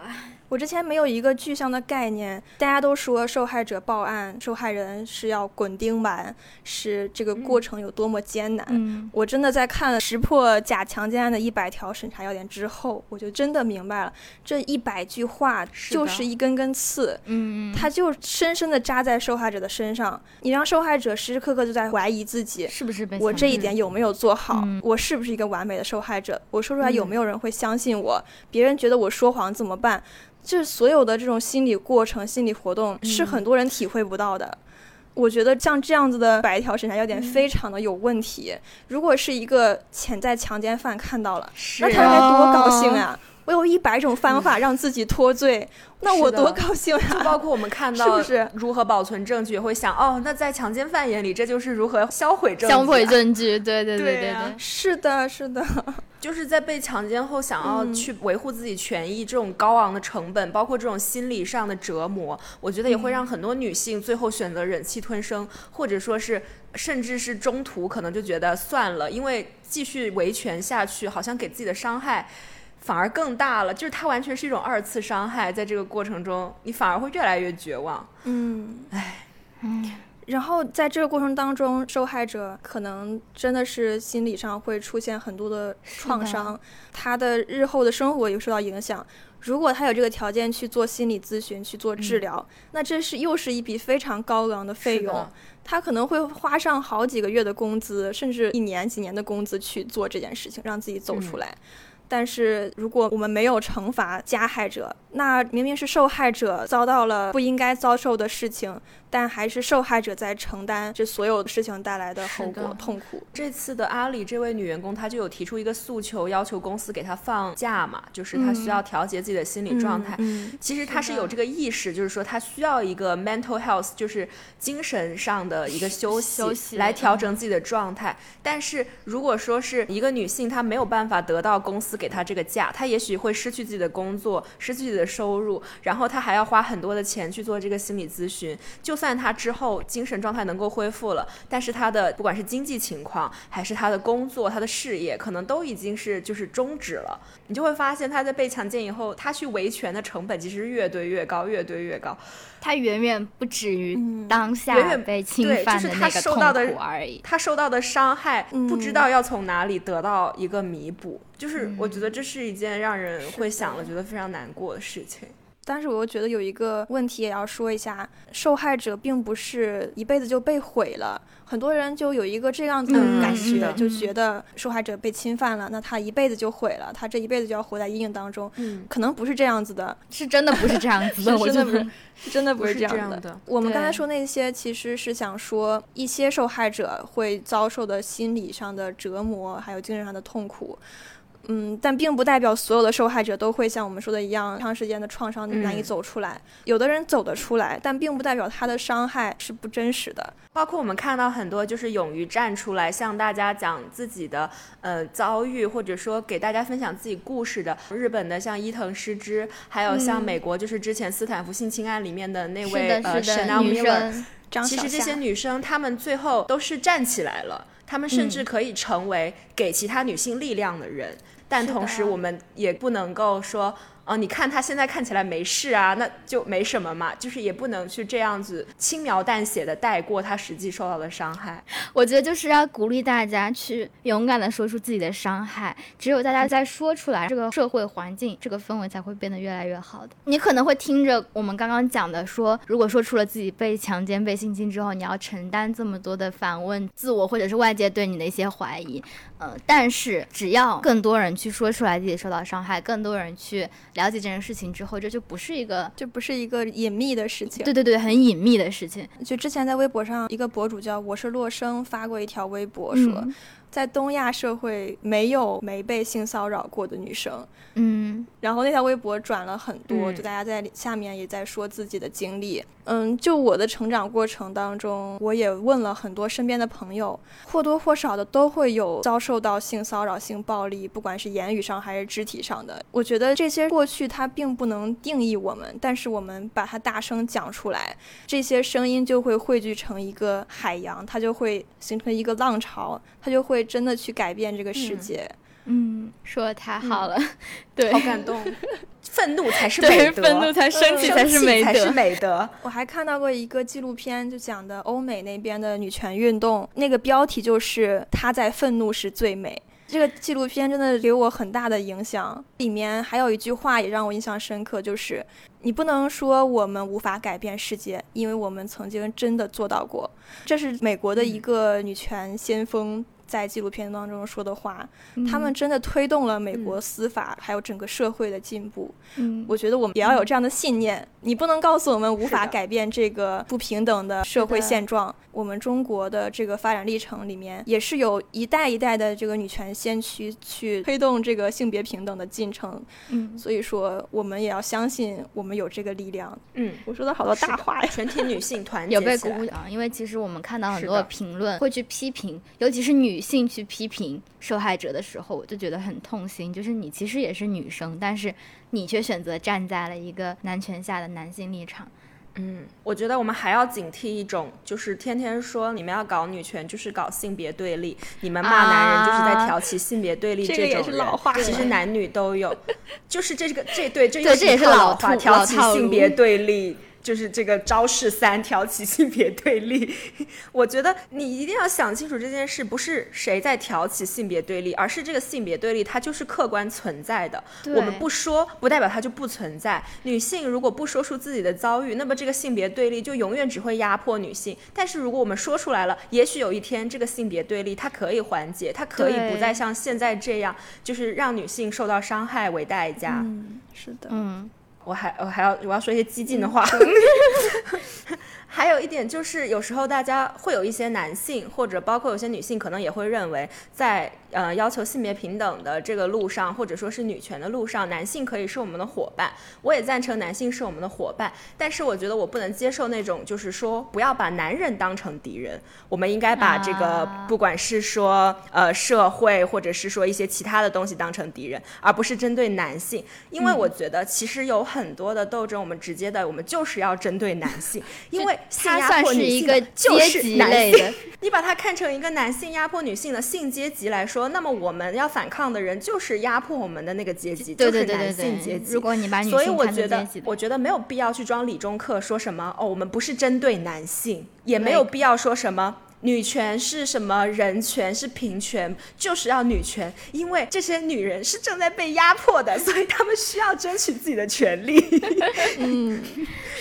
我之前没有一个具象的概念，大家都说受害者报案，受害人是要滚钉板，是这个过程有多么艰难。嗯，我真的在看了识破假强奸案的一百条审查要点之后，我就真的明白了，这一百句话就是一根根刺，嗯，它就深深的扎在受害者的身上。你让受害者时时刻刻就在怀疑自己，是不是被我这一点有没有做好？嗯我是不是一个完美的受害者？我说出来有没有人会相信我？别人觉得我说谎怎么办？这所有的这种心理过程、心理活动是嗯很多人体会不到的。我觉得像这样子的白条审查要嗯点非常的有问题。如果是一个潜在强奸犯看到了，是那他该多高兴啊！我有一百种方法让自己脱罪，那我多高兴呀！就包括我们看到是如何保存证据，会想哦，那在强奸犯眼里，这就是如何销毁证据。销毁证据，对对对对对，是的，是的。就是在被强奸后，想要去维护自己权益，这种高昂的成本，包括这种心理上的折磨，我觉得也会让很多女性最后选择忍气吞声，或者说是甚至是中途可能就觉得算了，因为继续维权下去，好像给自己的伤害反而更大了。就是它完全是一种二次伤害，在这个过程中，你反而会越来越绝望。嗯，唉，嗯。然后在这个过程当中，受害者可能真的是心理上会出现很多的创伤，他的日后的生活也受到影响。如果他有这个条件去做心理咨询、去做治疗，那这是又是一笔非常高昂的费用，他可能会花上好几个月的工资，甚至一年、几年的工资去做这件事情，让自己走出来。但是如果我们没有惩罚加害者，那明明是受害者遭到了不应该遭受的事情。但还是受害者在承担这所有事情带来的后果痛苦。这次的阿里这位女员工，她就有提出一个诉求，要求公司给她放假嘛，就是她需要调节自己的心理状态。其实她是有这个意识，就是说她需要一个 mental health，就是精神上的一个休息，来调整自己的状态。但是如果说是一个女性，她没有办法得到公司给她这个假，她也许会失去自己的工作，失去自己的收入，然后她还要花很多的钱去做这个心理咨询，就算。但他之后精神状态能够恢复了，但是他的不管是经济情况，还是他的工作、他的事业，可能都已经是就是终止了。你就会发现他在被强奸以后，他去维权的成本其实越堆越高，越堆越高。他远远不止于当下被侵犯的那个痛苦而已。他受到的伤害，不知道要从哪里得到一个弥补。就是我觉得这是一件让人会想了觉得非常难过的事情。但是我又觉得有一个问题也要说一下，受害者并不是一辈子就被毁了。很多人就有一个这样子的感觉，就觉得受害者被侵犯了，那他一辈子就毁了，他这一辈子就要活在阴影当中。嗯，可能不是这样子的，是真的不是这样子的，我真的不是，真的不是这样的。我们刚才说那些，其实是想说一些受害者会遭受的心理上的折磨，还有精神上的痛苦。嗯，但并不代表所有的受害者都会像我们说的一样，长时间的创伤难以走出来。有的人走得出来，但并不代表他的伤害是不真实的。包括我们看到很多就是勇于站出来向大家讲自己的呃遭遇，或者说给大家分享自己故事的，日本的像伊藤诗织，还有像美国就是之前斯坦福性侵案里面的那位呃 Chanel Miller。其实这些女生她们最后都是站起来了，她们甚至可以成为给其他女性力量的人。但同时，我们也不能够说。哦，你看他现在看起来没事啊，那就没什么嘛，就是也不能去这样子轻描淡写的带过他实际受到的伤害。我觉得就是要鼓励大家去勇敢的说出自己的伤害，只有大家在说出来，这个社会环境、这个氛围才会变得越来越好的。你可能会听着我们刚刚讲的说，如果说出了自己被强奸、被性侵之后，你要承担这么多的反问、自我或者是外界对你的一些怀疑，呃，但是只要更多人去说出来自己受到伤害，更多人去。了解这件事情之后，这就不是一个，这不是一个隐秘的事情。对对对，很隐秘的事情。就之前在微博上，一个博主叫我是洛生发过一条微博说。在东亚社会，没有没被性骚扰过的女生。嗯，然后那条微博转了很多，就大家在下面也在说自己的经历。嗯，就我的成长过程当中，我也问了很多身边的朋友，或多或少的都会有遭受到性骚扰、性暴力，不管是言语上还是肢体上的。我觉得这些过去它并不能定义我们，但是我们把它大声讲出来，这些声音就会汇聚成一个海洋，它就会形成一个浪潮，它就会。真的去改变这个世界，嗯，说的太好了，对，好感动。愤怒才是美德，愤怒才生气才是美德，才是美德。我还看到过一个纪录片，就讲的欧美那边的女权运动，那个标题就是“她在愤怒时最美”。这个纪录片真的给我很大的影响，里面还有一句话也让我印象深刻，就是你不能说我们无法改变世界，因为我们曾经真的做到过。这是美国的一个女权先锋在纪录片当中说的话，他们真的推动了美国司法还有整个社会的进步。嗯，我觉得我们也要有这样的信念。你不能告诉我们无法改变这个不平等的社会现状。我们中国的这个发展历程里面，也是有一代一代的这个女权先驱去推动这个性别平等的进程。嗯，所以说我们也要相信我们有这个力量。嗯，我说的好多大话呀，全体女性团结有被鼓舞啊！因为其实我们看到很多评论会去批评，尤其是女性去批评受害者的时候，我就觉得很痛心。就是你其实也是女生，但是你却选择站在了一个男权下的男性立场。嗯，我觉得我们还要警惕一种，就是天天说你们要搞女权，就是搞性别对立，你们骂男人就是在挑起性别对立，这个也是老话。其实男女都有，就是这个这对这 这也是老话，挑起性别对立。就是这个招式三挑起性别对立，我觉得你一定要想清楚这件事，不是谁在挑起性别对立，而是这个性别对立它就是客观存在的。我们不说，不代表它就不存在。女性如果不说出自己的遭遇，那么这个性别对立就永远只会压迫女性。但是如果我们说出来了，也许有一天这个性别对立它可以缓解，它可以不再像现在这样，就是让女性受到伤害为代价。嗯，是的，嗯。我还我还要我要说一些激进的话，还有一点就是，有时候大家会有一些男性或者包括有些女性，可能也会认为在。呃，要求性别平等的这个路上，或者说是女权的路上，男性可以是我们的伙伴。我也赞成男性是我们的伙伴，但是我觉得我不能接受那种，就是说不要把男人当成敌人。我们应该把这个，不管是说呃社会，或者是说一些其他的东西当成敌人，而不是针对男性。因为我觉得其实有很多的斗争，我们直接的，我们就是要针对男性，因为性压迫女性就是男性。你把它看成一个男性压迫女性的性阶级来说。那么我们要反抗的人就是压迫我们的那个阶级，就是男性阶级。如果你把女性所以我觉得，我觉得没有必要去装理中客，说什么哦，我们不是针对男性，也没有必要说什么。女权是什么？人权是平权，就是要女权，因为这些女人是正在被压迫的，所以她们需要争取自己的权利。嗯，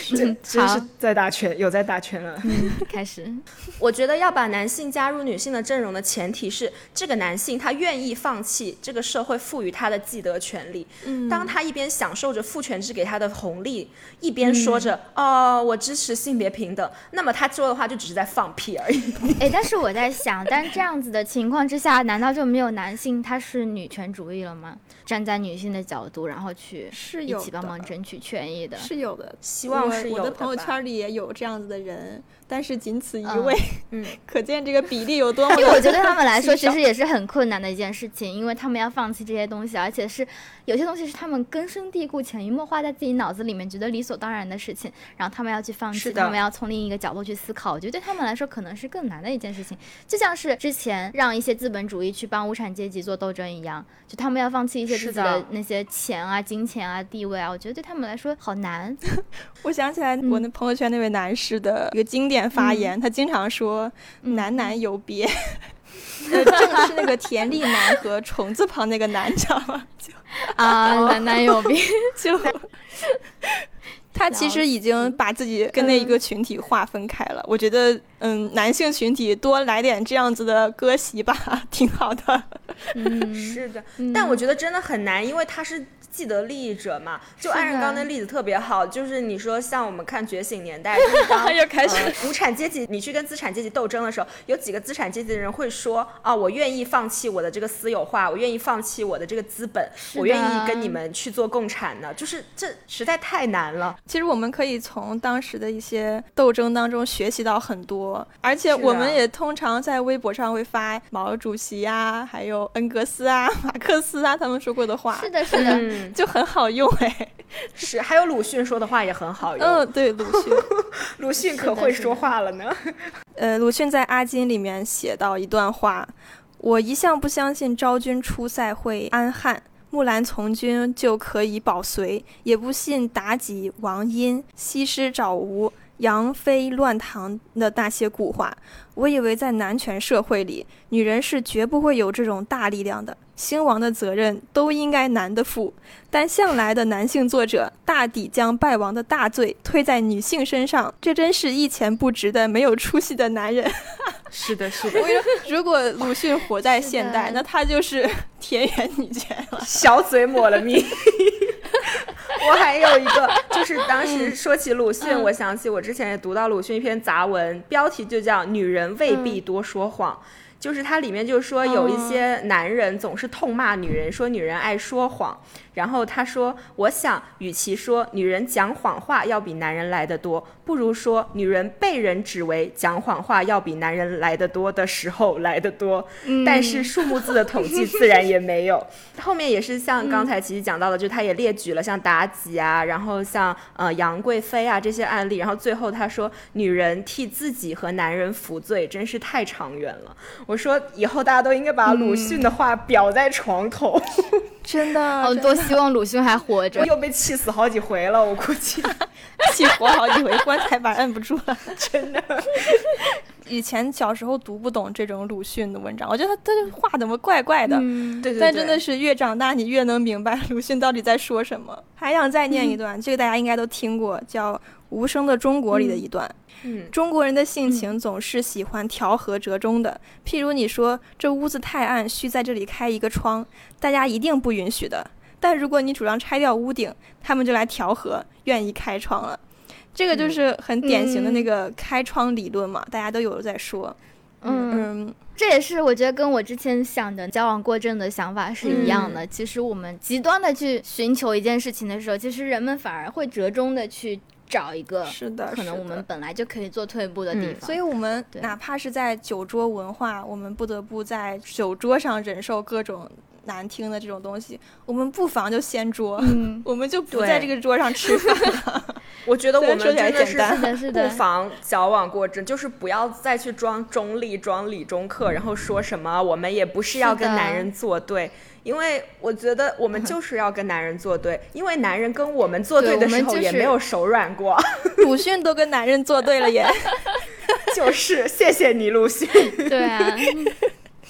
真真是在打拳，有在打拳了。嗯，开始。我觉得要把男性加入女性的阵容的前提是，这个男性他愿意放弃这个社会赋予他的既得权利。嗯，当他一边享受着父权制给他的红利，一边说着“哦，我支持性别平等”，那么他说的话就只是在放屁而已。哎，但是我在想，但这样子的情况之下，难道就没有男性他是女权主义了吗？站在女性的角度，然后去一起帮忙争取权益的，是有的。希望是有的。我的朋友圈里也有这样子的人。但是仅此一位，嗯，可见这个比例有多么。因为我觉得他们来说，其实也是很困难的一件事情，因为他们要放弃这些东西，而且是有些东西是他们根深蒂固、潜移默化在自己脑子里面，觉得理所当然的事情，然后他们要去放弃，他们要从另一个角度去思考。我觉得对他们来说，可能是更难的一件事情，就像是之前让一些资本主义去帮无产阶级做斗争一样，就他们要放弃一些自己的那些钱啊、金钱啊、地位啊，我觉得对他们来说好难。我想起来我那朋友圈那位男士的一个经典。发言，他经常说“男男有别 ”，呃，正是那个田丽男和虫字旁那个男，知道吗？就啊，男男有别，就他其实已经把自己跟那一个群体划分开了。我觉得，嗯，男性群体多来点这样子的歌席吧，挺好的。嗯，是的，但我觉得真的很难，因为他是。既得利益者嘛，就按照刚那例子特别好，就是你说像我们看《觉醒年代》，又开始无产阶级，你去跟资产阶级斗争的时候，有几个资产阶级的人会说啊，我愿意放弃我的这个私有化，我愿意放弃我的这个资本，我愿意跟你们去做共产呢？就是这实在太难了。其实我们可以从当时的一些斗争当中学习到很多，而且我们也通常在微博上会发毛主席呀，还有恩格斯啊、马克思啊他们说过的话。是的，是的。就很好用哎，是，还有鲁迅说的话也很好用。嗯，对，鲁迅，鲁迅可会说话了呢。呃，鲁迅在《阿金》里面写到一段话：我一向不相信昭君出塞会安汉，木兰从军就可以保隋，也不信妲己、王殷、西施找吴。杨妃乱唐的那些古话，我以为在男权社会里，女人是绝不会有这种大力量的，兴亡的责任都应该男的负。但向来的男性作者大抵将败亡的大罪推在女性身上，这真是一钱不值的没有出息的男人。是的，是的。如果鲁迅活在现代，那他就是田园女权了。小嘴抹了蜜。我还有一个，就是当时说起鲁迅，我想起我之前也读到鲁迅一篇杂文，标题就叫《女人未必多说谎》。就是它里面就说有一些男人总是痛骂女人，说女人爱说谎。然后他说：“我想，与其说女人讲谎话要比男人来得多，不如说女人被人指为讲谎话要比男人来得多的时候来得多。但是数目字的统计自然也没有。后面也是像刚才琪琪讲到的，就他也列举了像妲己啊，然后像呃杨贵妃啊这些案例。然后最后他说，女人替自己和男人服罪，真是太长远了。我说以后大家都应该把鲁迅的话裱在床头。”真的，我多希望鲁迅还活着。我又被气死好几回了，我估计 气活好几回，棺材板摁不住了，真的。以前小时候读不懂这种鲁迅的文章，我觉得他他话怎么怪怪的。对对。但真的是越长大，你越能明白鲁迅到底在说什么。还想再念一段，这个大家应该都听过，叫《无声的中国》里的一段。嗯，中国人的性情总是喜欢调和折中的。譬如你说这屋子太暗，需在这里开一个窗，大家一定不允许的。但如果你主张拆掉屋顶，他们就来调和，愿意开窗了。这个就是很典型的那个开窗理论嘛，大家都有在说。嗯，嗯这也是我觉得跟我之前想的矫枉过正的想法是一样的。其实我们极端的去寻求一件事情的时候，其实人们反而会折中的去。找一个是的，可能我们本来就可以做退步的地方，所以我们哪怕是在酒桌文化，我们不得不在酒桌上忍受各种难听的这种东西，我们不妨就掀桌，我们就不在这个桌上吃饭。了。我觉得我们真的是 不妨矫枉过正，就是不要再去装中立、装理中客，然后说什么我们也不是要跟男人作对。因为我觉得我们 就是要跟男人作对，因为男人跟我们作对的时候也没有手软过。鲁迅都跟男人作对了耶，就是谢谢你，鲁迅。对啊。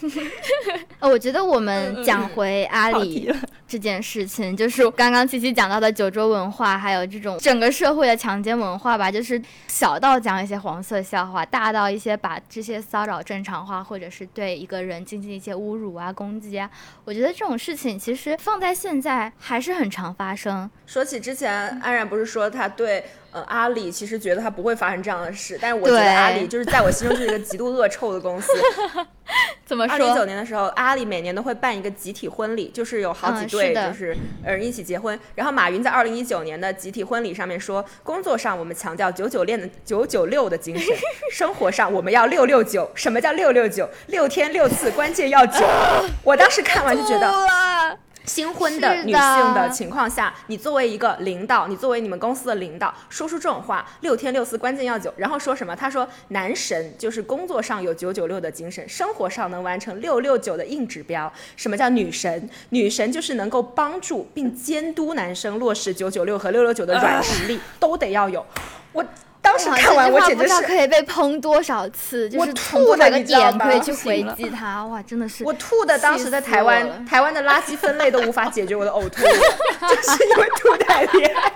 呃，我觉得我们讲回阿里这件事情，就是刚刚七七讲到的酒桌文化，还有这种整个社会的强奸文化吧。就是小到讲一些黄色笑话，大到一些把这些骚扰正常化，或者是对一个人进行一些侮辱啊、攻击啊。我觉得这种事情其实放在现在还是很常发生。说起之前，安然不是说他对。呃，阿里其实觉得他不会发生这样的事，但是我觉得阿里就是在我心中是一个极度恶臭的公司。怎么说？二零一九年的时候，阿里每年都会办一个集体婚礼，就是有好几对就是呃一起结婚。然后马云在二零一九年的集体婚礼上面说，工作上我们强调九九练的九九六的精神，生活上我们要六六九。什么叫六六九？六天六次，关键要九。我当时看完就觉得。新婚的女性的情况下，你作为一个领导，你作为你们公司的领导，说出这种话，六天六四关键要九，然后说什么？他说男神就是工作上有九九六的精神，生活上能完成六六九的硬指标。什么叫女神？女神就是能够帮助并监督男生落实九九六和六六九的软实力 都得要有。我。当时看完我简直是可以被喷多少次，就是吐的个点可以去回击他，哇，真的是我吐的。当时在台湾，台湾的垃圾分类都无法解决我的呕吐，就是因为吐太厉害。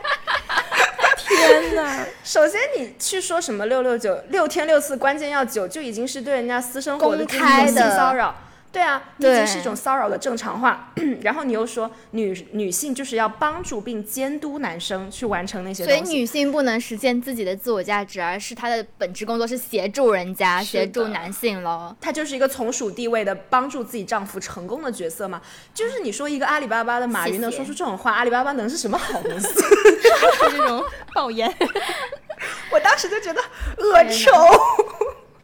天哪！首先你去说什么六六九六天六次，关键要九，就已经是对人家私生活的公开性骚扰。对啊，已经是一种骚扰的正常化。然后你又说女女性就是要帮助并监督男生去完成那些东西，所以女性不能实现自己的自我价值，而是她的本职工作是协助人家、协助男性喽。她就是一个从属地位的帮助自己丈夫成功的角色嘛。就是你说一个阿里巴巴的马云能说出这种话，阿里巴巴能是什么好公司？这种爆言，我当时就觉得恶 臭。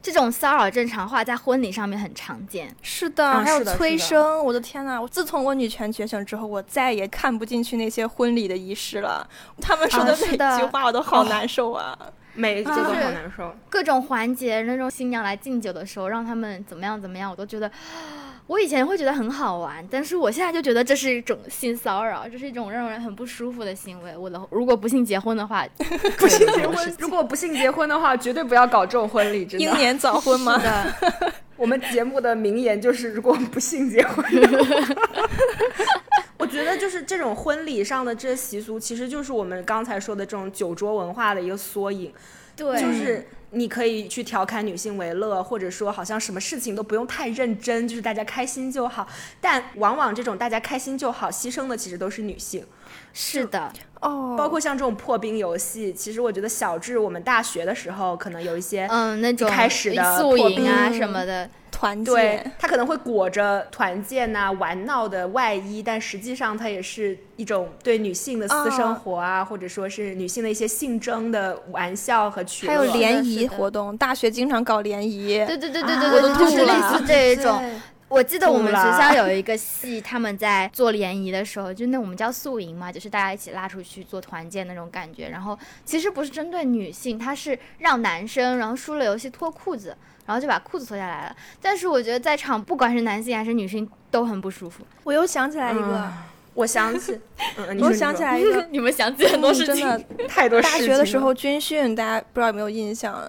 这种骚扰正常化在婚礼上面很常见，是的，还有催生，我的天呐！我自从我女权觉醒之后，我再也看不进去那些婚礼的仪式了。他们说的每句话我都好难受啊，每一句都好难受。各种环节，那种新娘来敬酒的时候，让他们怎么样怎么样，我都觉得。我以前会觉得很好玩，但是我现在就觉得这是一种性骚扰，这是一种让人很不舒服的行为。我的如果不幸结婚的话，不幸结婚，如果不幸结婚的话，绝对不要搞这种婚礼，真的。英年早婚吗？我们节目的名言就是：如果不幸结婚。我觉得就是这种婚礼上的这些习俗，其实就是我们刚才说的这种酒桌文化的一个缩影。对，就是。你可以去调侃女性为乐，或者说好像什么事情都不用太认真，就是大家开心就好。但往往这种大家开心就好，牺牲的其实都是女性。是的，哦，包括像这种破冰游戏，其实我觉得小智我们大学的时候可能有一些，嗯，那种开始的宿营啊什么的，团对建，他可能会裹着团建呐、玩闹的外衣，但实际上它也是一种对女性的私生活啊，或者说是女性的一些性征的玩笑和取乐。还有联谊活动，大学经常搞联谊。对对对对啊对对对，我都就是类吐了似这一种。对我记得我们学校有一个系，他们在做联谊的时候，就那我们叫宿营嘛，就是大家一起拉出去做团建那种感觉。然后其实不是针对女性，他是让男生，然后输了游戏脱裤子，然后就把裤子脱下来了。但是我觉得在场不管是男性还是女性都很不舒服。我又想起来一个，嗯我想起，嗯，我说想起来一个，你们想起很多事嗯真情，的太多事大学的时候军训，大家不知道有没有印象？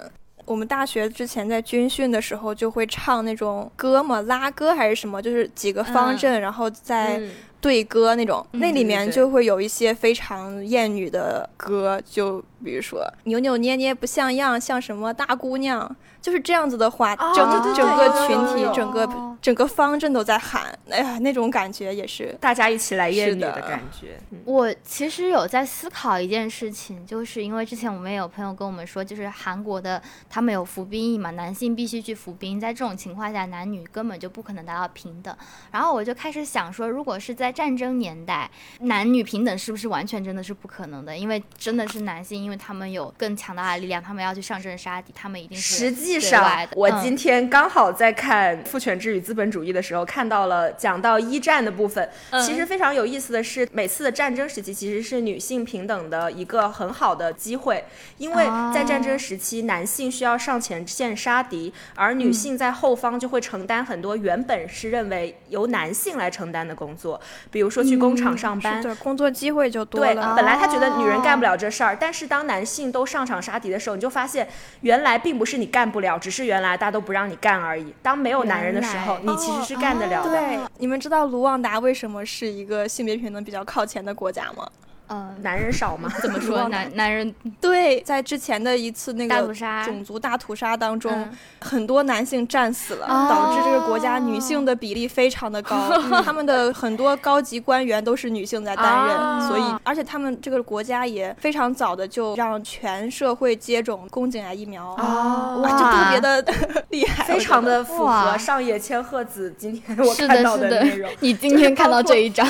我们大学之前在军训的时候就会唱那种歌嘛，拉歌还是什么，就是几个方嗯。阵，然后再嗯对歌那种。嗯那里面就会有一些非常艳女的歌，就比如说扭扭捏捏不像样，像什么大姑娘，就是这样子的话，哦整对对整个群体、整个哦整个方阵都在喊，哎呀，那种感觉也是。大家一起来艳女的感觉。嗯我其实有在思考一件事情，就是因为之前我们也有朋友跟我们说，就是韩国的他们有服兵役嘛，男性必须去服兵，在这种情况下，男女根本就不可能达到平等。然后我就开始想说，如果是在战争年代，男女平等是不是完全真的是不可能的？因为真的是男性，因为他们有更强大的力量，他们要去上阵杀敌，他们一定是实际上我今天刚好在看《父权制与资本主义》的时候，看到了讲到一战的部分。嗯其实非常有意思的是，每次的战争时期其实是女性平等的一个很好的机会，因为在战争时期，男性需要上前线杀敌，而女性在后方就会承担很多原本是认为由男性来承担的工作，比如说去工厂上班，是的，工作机会就多对，了。本来他觉得女人干不哦了这事儿，但是当男性都上场杀敌的时候，你就发现原来并不是你干不了，只是原来大家都不让你干而已。当没有男人的时候，你其实是干得了的。对，你们知道卢旺达为什么是一个性别平等比较靠前的国家吗？呃，男人少吗？怎么说？男男。人对，在之前的一次那个大屠杀。种族大屠杀当中，嗯。很多男性战死了，哦。导致这个国家女性的比例非常的高，他们的很多高级官员都是女性在担任，哦。所以而且他们这个国家也非常早的就让全社会接种宫颈癌疫苗，哦。哇，就特别的厉害，非常的符合上野千鹤子今天我看到的内容。你今天看到这一章，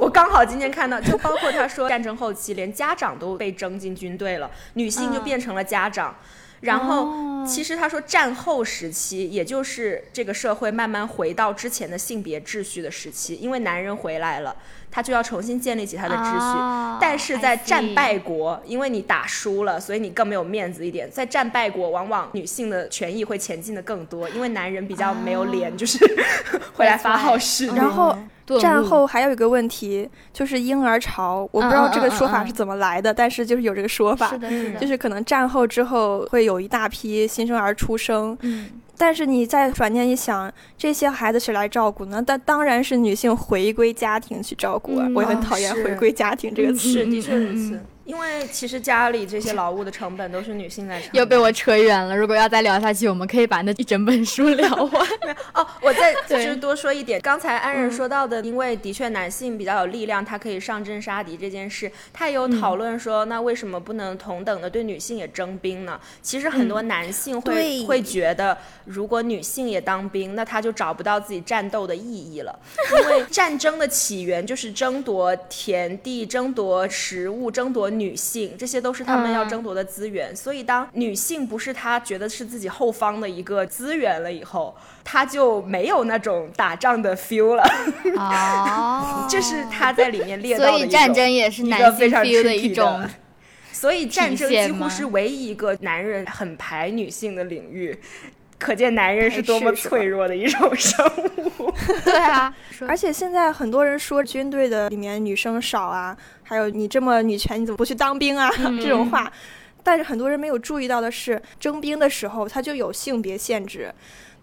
我刚好今天看到，就包括他说战争后期连家长都被征进军队了，女性就嗯变成了家长。然后，哦。其实他说战后时期，也就是这个社会慢慢回到之前的性别秩序的时期，因为男人回来了，他就要重新建立起他的秩序。哦。但是在战败国，因为你打输了，所以你更没有面子一点。在战败国，往往女性的权益会前进的更多，因为男人比较没有脸，就是 回来发号施。令。然后战后还有一个问题，就是婴儿潮，我不知道这个说法是怎么来的，但是就是有这个说法是，的，是的，就是可能战后之后会有一大批新生儿出生，嗯，但是你再转念一想，这些孩子谁来照顾呢？但当然是女性回归家庭去照顾啊！嗯我也很哦讨厌“回归家庭”这个嗯词。是，的确如嗯此。因为其实家里这些劳务的成本都是女性在承担。又被我扯远了。如果要再聊下去，我们可以把那一整本书聊完。哦，我再就是多说一点，刚才安仁嗯说到的，因为的确男性比较有力量，他可以上阵杀敌这件事，他也有讨论说，那为什么不能同等的对女性也征兵呢？其实很多男性会、对会觉得，如果女性也当兵，那他就找不到自己战斗的意义了，因为战争的起源就是争夺田地、争夺食物、争夺女性，这些都是他们要嗯争夺的资源。所以当女性不是他觉得是自己后方的一个资源了以后，他就没有那种打仗的 feel 了。哦 这是他在里面列到所以的一种战争也是男性 feel 的一种。所以战争几乎是唯一一个男人很排女性的领域，可见男人是多么脆弱的一种生物。对啊，而且现在很多人说军队的里面女生少啊，还有你这么女权，你怎么不去当兵啊？嗯这种话。但是很多人没有注意到的是，征兵的时候他就有性别限制。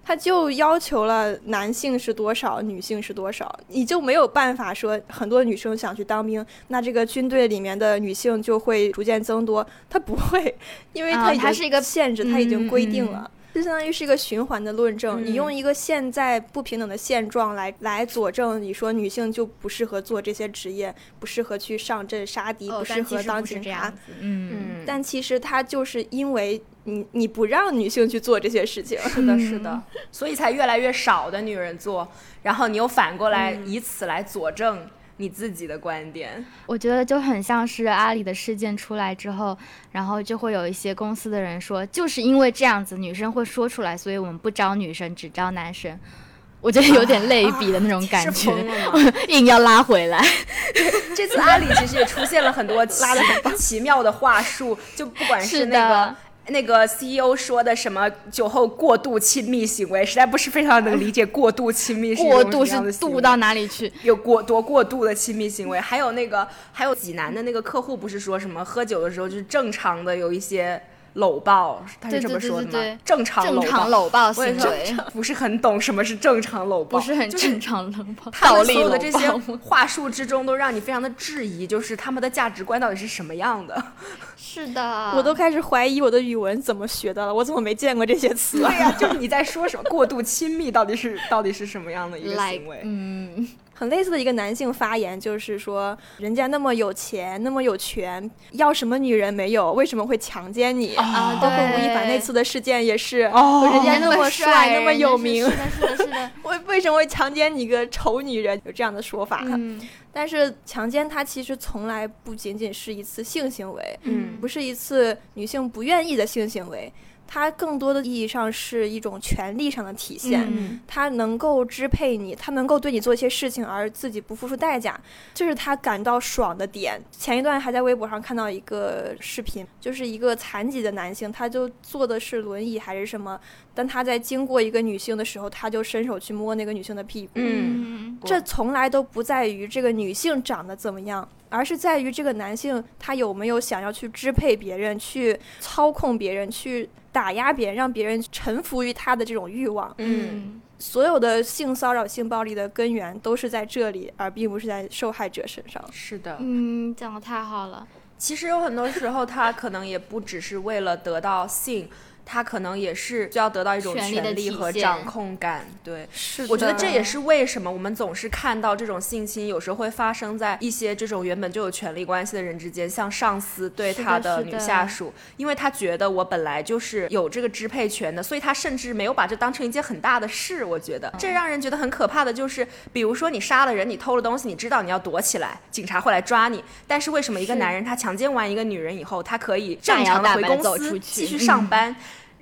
他就要求了男性是多少，女性是多少，你就没有办法说很多女生想去当兵，那这个军队里面的女性就会逐渐增多。他不会，因为他它是一个限制，他已经规定了，这相当于是一个循环的论证。你用一个现在不平等的现状来来佐证，你说女性就不适合做这些职业，不适合去上阵杀敌，不适合当警察。嗯，但其实它就是因为。你你不让女性去做这些事情，是的，是的，所以才越来越少的女人做，然后你又反过来以此来佐证你自己的观点。我觉得就很像是阿里的事件出来之后，然后就会有一些公司的人说，就是因为这样子女生会说出来，所以我们不招女生，只招男生。我觉得有点类比的那种感觉，硬要拉回来。这次阿里其实也出现了很多拉的很奇妙的话术，就不管是那个。那个 CEO 说的什么酒后过度亲密行为，实在不是非常能理解过度亲密是过度是度到哪里去？有过多过度的亲密行为，还有那个还有济南的那个客户不是说什么喝酒的时候就是正常的有一些。搂抱，他是这么说的吗？正常正常搂抱行为，不是很懂什么是正常搂抱，不是很正常搂抱。他们所有的这些话术之中，都让你非常的质疑，就是他们的价值观到底是什么样的？是的，我都开始怀疑我的语文怎么学的了，我怎么没见过这些词？对呀，就是你在说什么过度亲密，到底是到底是什么样的一个行为？嗯。很类似的一个男性发言，就是说，人家那么有钱，那么有权，要什么女人没有？为什么会强奸你？啊，包括吴亦凡那次的事件也是，哦人家那么帅，那么有名，是的，是的，是的，为为什么会强奸你个丑女人？有这样的说法。嗯，但是强奸它其实从来不仅仅是一次性行为，嗯，不是一次女性不愿意的性行为。它更多的意义上是一种权利上的体现，它能够支配你，它能够对你做一些事情而自己不付出代价，这是他感到爽的点。前一段还在微博上看到一个视频，就是一个残疾的男性，他就坐的是轮椅还是什么，但他在经过一个女性的时候，他就伸手去摸那个女性的屁股。嗯，这从来都不在于这个女性长得怎么样。而是在于这个男性他有没有想要去支配别人、去操控别人、去打压别人、让别人臣服于他的这种欲望。嗯，所有的性骚扰、性暴力的根源都是在这里，而并不是在受害者身上。是的，嗯，讲的太好了。其实有很多时候，他可能也不只是为了得到性。他可能也是需要得到一种权力和掌控感，对，是。我觉得这也是为什么我们总是看到这种性侵有时候会发生在一些这种原本就有权力关系的人之间，像上司对他的女下属，因为他觉得我本来就是有这个支配权的，所以他甚至没有把这当成一件很大的事。我觉得这让人觉得很可怕的就是，比如说你杀了人，你偷了东西，你知道你要躲起来，警察会来抓你，但是为什么一个男人他强奸完一个女人以后，他可以正常的回公司继续上班？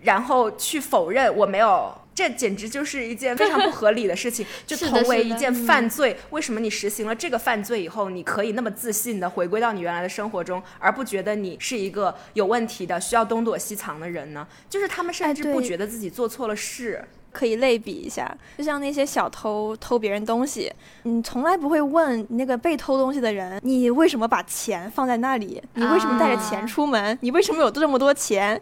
然后去否认我没有，这简直就是一件非常 不合理的事情。就同为一件犯罪，为什么你实行了这个犯罪以后，你可以那么自信的回归到你原来的生活中，而不觉得你是一个有问题的、需要东躲西藏的人呢？就是他们甚至不觉得自己做错了事。可以类比一下，就像那些小偷偷别人东西，你从来不会问那个被偷东西的人，你为什么把钱放在那里？你为什么带着钱出门？你为什么有这么多钱？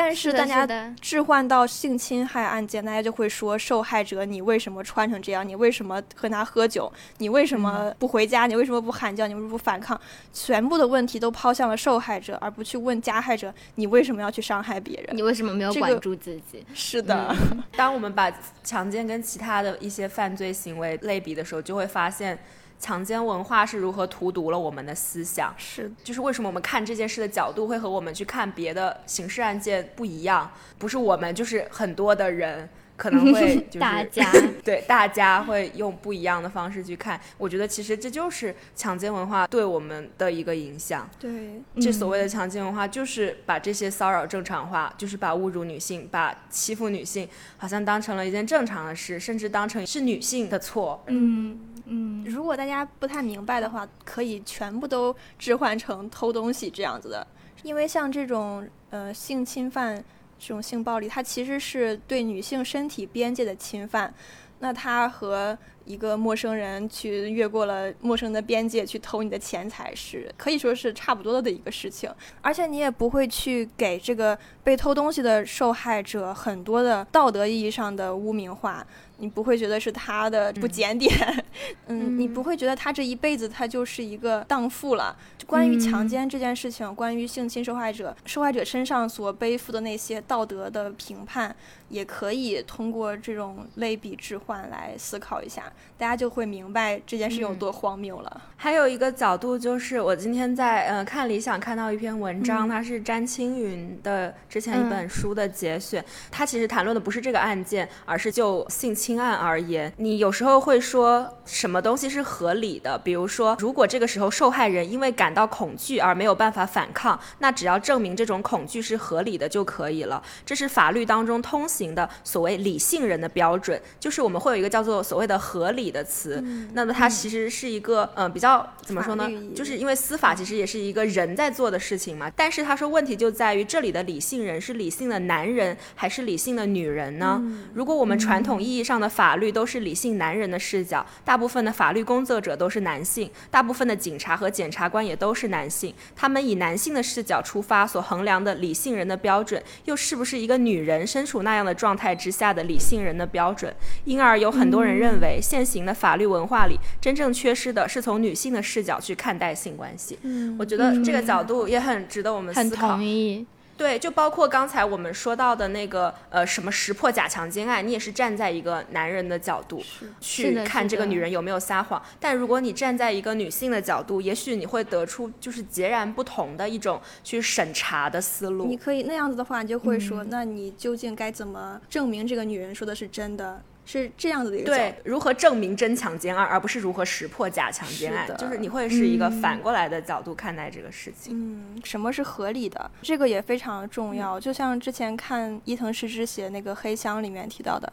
但是大家置换到性侵害案件，大家就会说受害者，你为什么穿成这样？你为什么和他喝酒？你为什么不回家？你为什么不喊叫？你为什么不反抗？全部的问题都抛向了受害者，而不去问加害者，你为什么要去伤害别人？你为什么没有管住自己？是的，当我们把强奸跟其他的一些犯罪行为类比的时候，就会发现。强奸文化是如何荼毒了我们的思想？是，就是为什么我们看这件事的角度会和我们去看别的刑事案件不一样？不是我们，就是很多的人可能会，就是大家 对大家会用不一样的方式去看。我觉得其实这就是强奸文化对我们的一个影响。对，这所谓的强奸文化就是把这些骚扰正常化，就是把侮辱女性、把欺负女性，好像当成了一件正常的事，甚至当成是女性的错。嗯。嗯，如果大家不太明白的话，可以全部都置换成偷东西这样子的，因为像这种呃性侵犯、这种性暴力，它其实是对女性身体边界的侵犯。那他和一个陌生人去越过了陌生的边界去偷你的钱财，是可以说是差不多的一个事情。而且你也不会去给这个被偷东西的受害者很多的道德意义上的污名化。你不会觉得是他的不检点，嗯，你不会觉得他这一辈子他就是一个荡妇了。关于强奸这件事情，关于性侵受害者，受害者身上所背负的那些道德的评判。也可以通过这种类比置换来思考一下，大家就会明白这件事有多荒谬了。还有一个角度就是，我今天在呃看理想看到一篇文章，它是詹青云的之前一本书的节选，它其实谈论的不是这个案件，而是就性侵案而言，你有时候会说什么东西是合理的，比如说，如果这个时候受害人因为感到恐惧而没有办法反抗，那只要证明这种恐惧是合理的就可以了，这是法律当中通。型的所谓理性人的标准，就是我们会有一个叫做所谓的合理的词。那么它其实是一个呃比较怎么说呢？就是因为司法其实也是一个人在做的事情嘛。但是他说问题就在于这里的理性人是理性的男人还是理性的女人呢？如果我们传统意义上的法律都是理性男人的视角，大部分的法律工作者都是男性，大部分的警察和检察官也都是男性，他们以男性的视角出发所衡量的理性人的标准，又是不是一个女人身处那样的？状态之下的理性人的标准，因而有很多人认为，现行的法律文化里真正缺失的是从女性的视角去看待性关系。嗯，我觉得这个角度也很值得我们思考。很同意。对，就包括刚才我们说到的那个呃什么识破假强奸案，你也是站在一个男人的角度去看这个女人有没有撒谎。但如果你站在一个女性的角度，也许你会得出就是截然不同的一种去审查的思路。你可以那样子的话，你就会说，那你究竟该怎么证明这个女人说的是真的？是这样子的一个对，如何证明真强奸案，而不是如何识破假强奸案，就是你会是一个反过来的角度看待这个事情。嗯，什么是合理的？这个也非常重要。就像之前看伊藤诗织写那个《黑箱》里面提到的。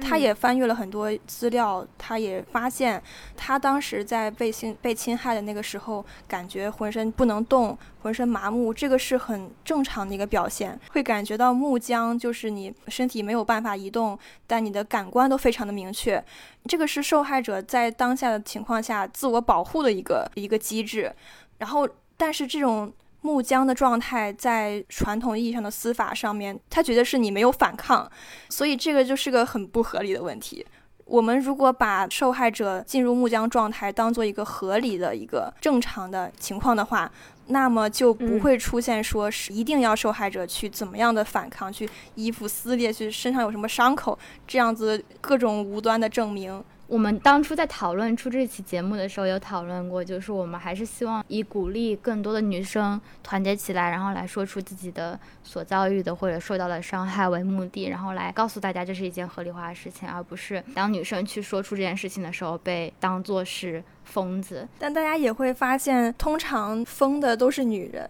他也翻阅了很多资料，他也发现，他当时在被侵被侵害的那个时候，感觉浑身不能动，浑身麻木，这个是很正常的一个表现。会感觉到木僵，就是你身体没有办法移动，但你的感官都非常的明确。这个是受害者在当下的情况下自我保护的一个一个机制。然后，但是这种。木僵的状态，在传统意义上的司法上面，他觉得是你没有反抗，所以这个就是个很不合理的问题。我们如果把受害者进入木僵状态当做一个合理的一个正常的情况的话，那么就不会出现说是一定要受害者去怎么样的反抗，去衣服撕裂，去身上有什么伤口，这样子各种无端的证明。我们当初在讨论出这期节目的时候，有讨论过，就是我们还是希望以鼓励更多的女生团结起来，然后来说出自己的所遭遇的或者受到的伤害为目的，然后来告诉大家这是一件合理化的事情，而不是当女生去说出这件事情的时候被当做是疯子。但大家也会发现，通常疯的都是女人，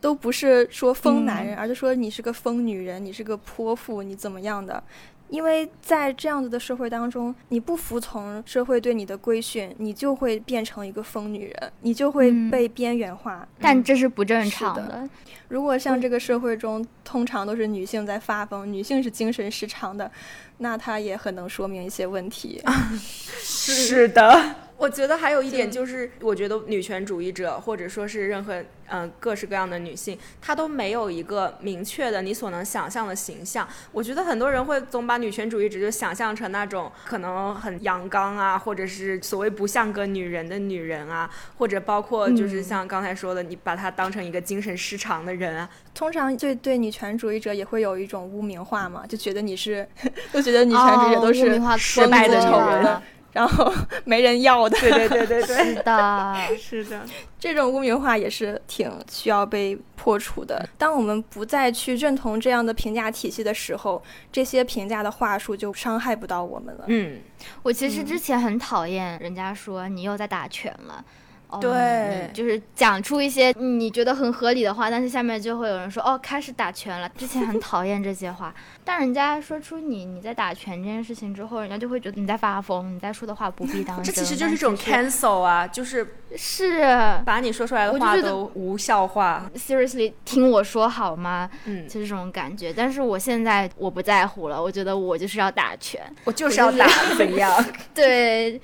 都不是说疯男人，而是说你是个疯女人，你是个泼妇，你怎么样的。因为在这样子的社会当中，你不服从社会对你的规训，你就会变成一个疯女人，你就会被边缘化。但这是不正常的。如果像这个社会中通常都是女性在发疯，女性是精神失常的，那它也很能说明一些问题。是的。我觉得还有一点就是，我觉得女权主义者或者说是任何嗯各式各样的女性，她都没有一个明确的你所能想象的形象。我觉得很多人会总把女权主义者就想象成那种可能很阳刚啊，或者是所谓不像个女人的女人啊，或者包括就是像刚才说的，你把她当成一个精神失常的人啊。通常对对女权主义者也会有一种污名化嘛，就觉得你是 都觉得女权主义者都是失败的丑人。然后没人要的，对对对对对，是的，是的，这种污名化也是挺需要被破除的。当我们不再去认同这样的评价体系的时候，这些评价的话术就伤害不到我们了。嗯，我其实之前很讨厌人家说你又在打拳了。对，就是讲出一些你觉得很合理的话，但是下面就会有人说哦，开始打拳了。之前很讨厌这些话，但人家说出你你在打拳这件事情之后，人家就会觉得你在发疯，你在说的话不必当真。这其实就是一种 cancel 啊，就是是把你说出来的话都无效化。Seriously，听我说好吗？嗯，就是这种感觉。但是我现在我不在乎了，我觉得我就是要打拳，我就是要打，怎样？对，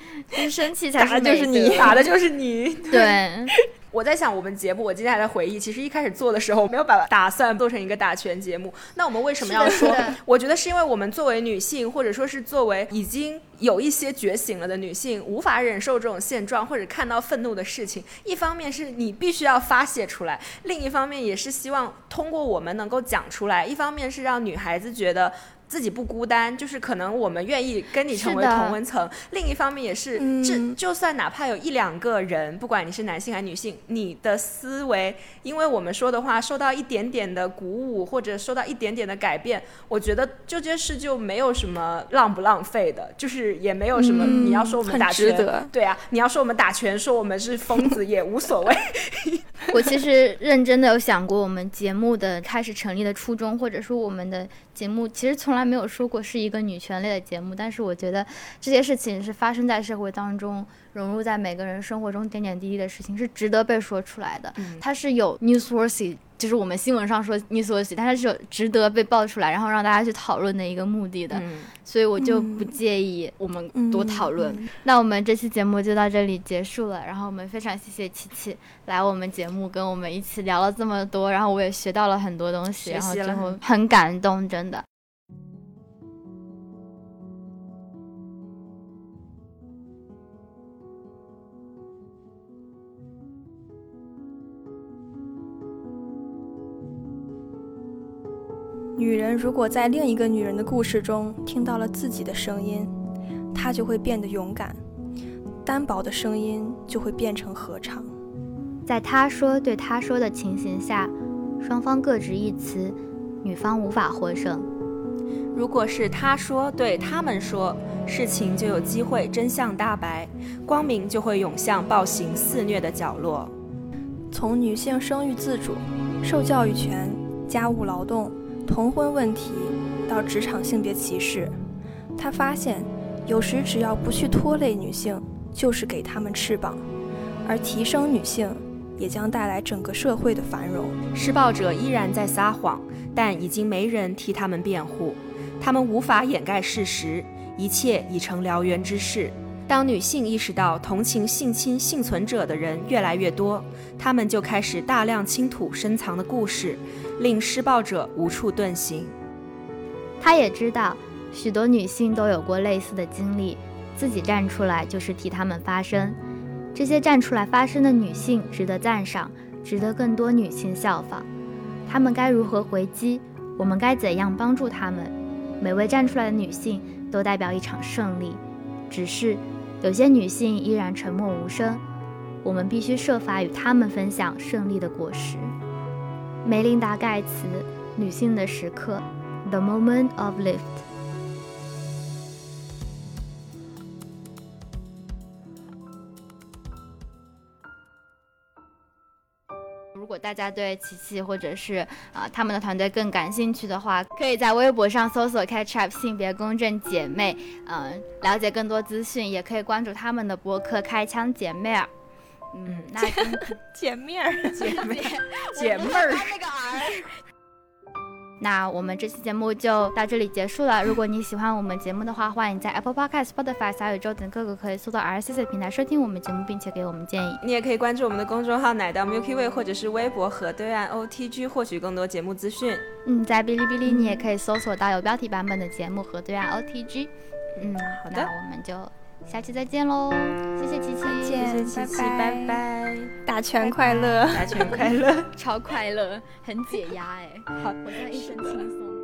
生气才是就是你打的就是你。对，我在想我们节目，我今天还在回忆，其实一开始做的时候没有把打算做成一个打拳节目。那我们为什么要说？我觉得是因为我们作为女性，或者说是作为已经有一些觉醒了的女性，无法忍受这种现状，或者看到愤怒的事情。一方面是你必须要发泄出来，另一方面也是希望通过我们能够讲出来。一方面是让女孩子觉得。自己不孤单，就是可能我们愿意跟你成为同温层。另一方面也是，这就算哪怕有一两个人，不管你是男性还是女性，你的思维，因为我们说的话受到一点点的鼓舞，或者受到一点点的改变，我觉得这件事就没有什么浪不浪费的，就是也没有什么你要说我们打拳，对啊，你要说我们打拳，说我们是疯子也无所谓。我其实认真的有想过，我们节目的开始成立的初衷，或者说我们的。节目其实从来没有说过是一个女权类的节目，但是我觉得这些事情是发生在社会当中，融入在每个人生活中点点滴滴的事情，是值得被说出来的。它是有 newsworthy，就是我们新闻上说 newsworthy，但它是有值得被爆出来，然后让大家去讨论的一个目的的。所以我就不介意我们多讨论。那我们这期节目就到这里结束了，然后我们非常谢谢琪琪来我们节目跟我们一起聊了这么多，然后我也学到了很多东西，然后最后很感动，真的。女人如果在另一个女人的故事中听到了自己的声音，她就会变得勇敢，单薄的声音就会变成合唱。在他说对他说的情形下，双方各执一词，女方无法获胜。如果是他说对他们说，事情就有机会真相大白，光明就会涌向暴行肆虐的角落。从女性生育自主、受教育权、家务劳动。同婚问题到职场性别歧视，他发现有时只要不去拖累女性，就是给他们翅膀，而提升女性也将带来整个社会的繁荣。施暴者依然在撒谎，但已经没人替他们辩护，他们无法掩盖事实，一切已成燎原之势。当女性意识到同情性侵幸存者的人越来越多，她们就开始大量倾吐深藏的故事。令施暴者无处遁形。她也知道，许多女性都有过类似的经历，自己站出来就是替她们发声。这些站出来发声的女性值得赞赏，值得更多女性效仿。她们该如何回击？我们该怎样帮助她们？每位站出来的女性都代表一场胜利。只是，有些女性依然沉默无声。我们必须设法与她们分享胜利的果实。梅琳达·盖茨，《女性的时刻》，The Moment of Lift。如果大家对琪琪或者是啊他们的团队更感兴趣的话，可以在微博上搜索 “Catch Up 性别公正姐妹”，嗯，了解更多资讯，也可以关注他们的博客“开枪姐妹儿”。嗯，那 姐妹儿，姐妹，姐妹儿，那个儿。那我们这期节目就到这里结束了。如果你喜欢我们节目的话，欢迎在 Apple Podcast、Spotify、小宇宙等各个可以搜到 RCC 平台收听我们节目，并且给我们建议。你也可以关注我们的公众号“奶到 Milky Way”，或者是微博和对岸 OTG，获取更多节目资讯。嗯，在哔哩哔哩你也可以搜索到有标题版本的节目和对岸 OTG。嗯，好的，我们就。下期再见喽！谢谢琪琪，谢谢琪琪，拜拜！打拳快乐，打拳快乐，超快乐，很解压哎！好，我现在一身轻松。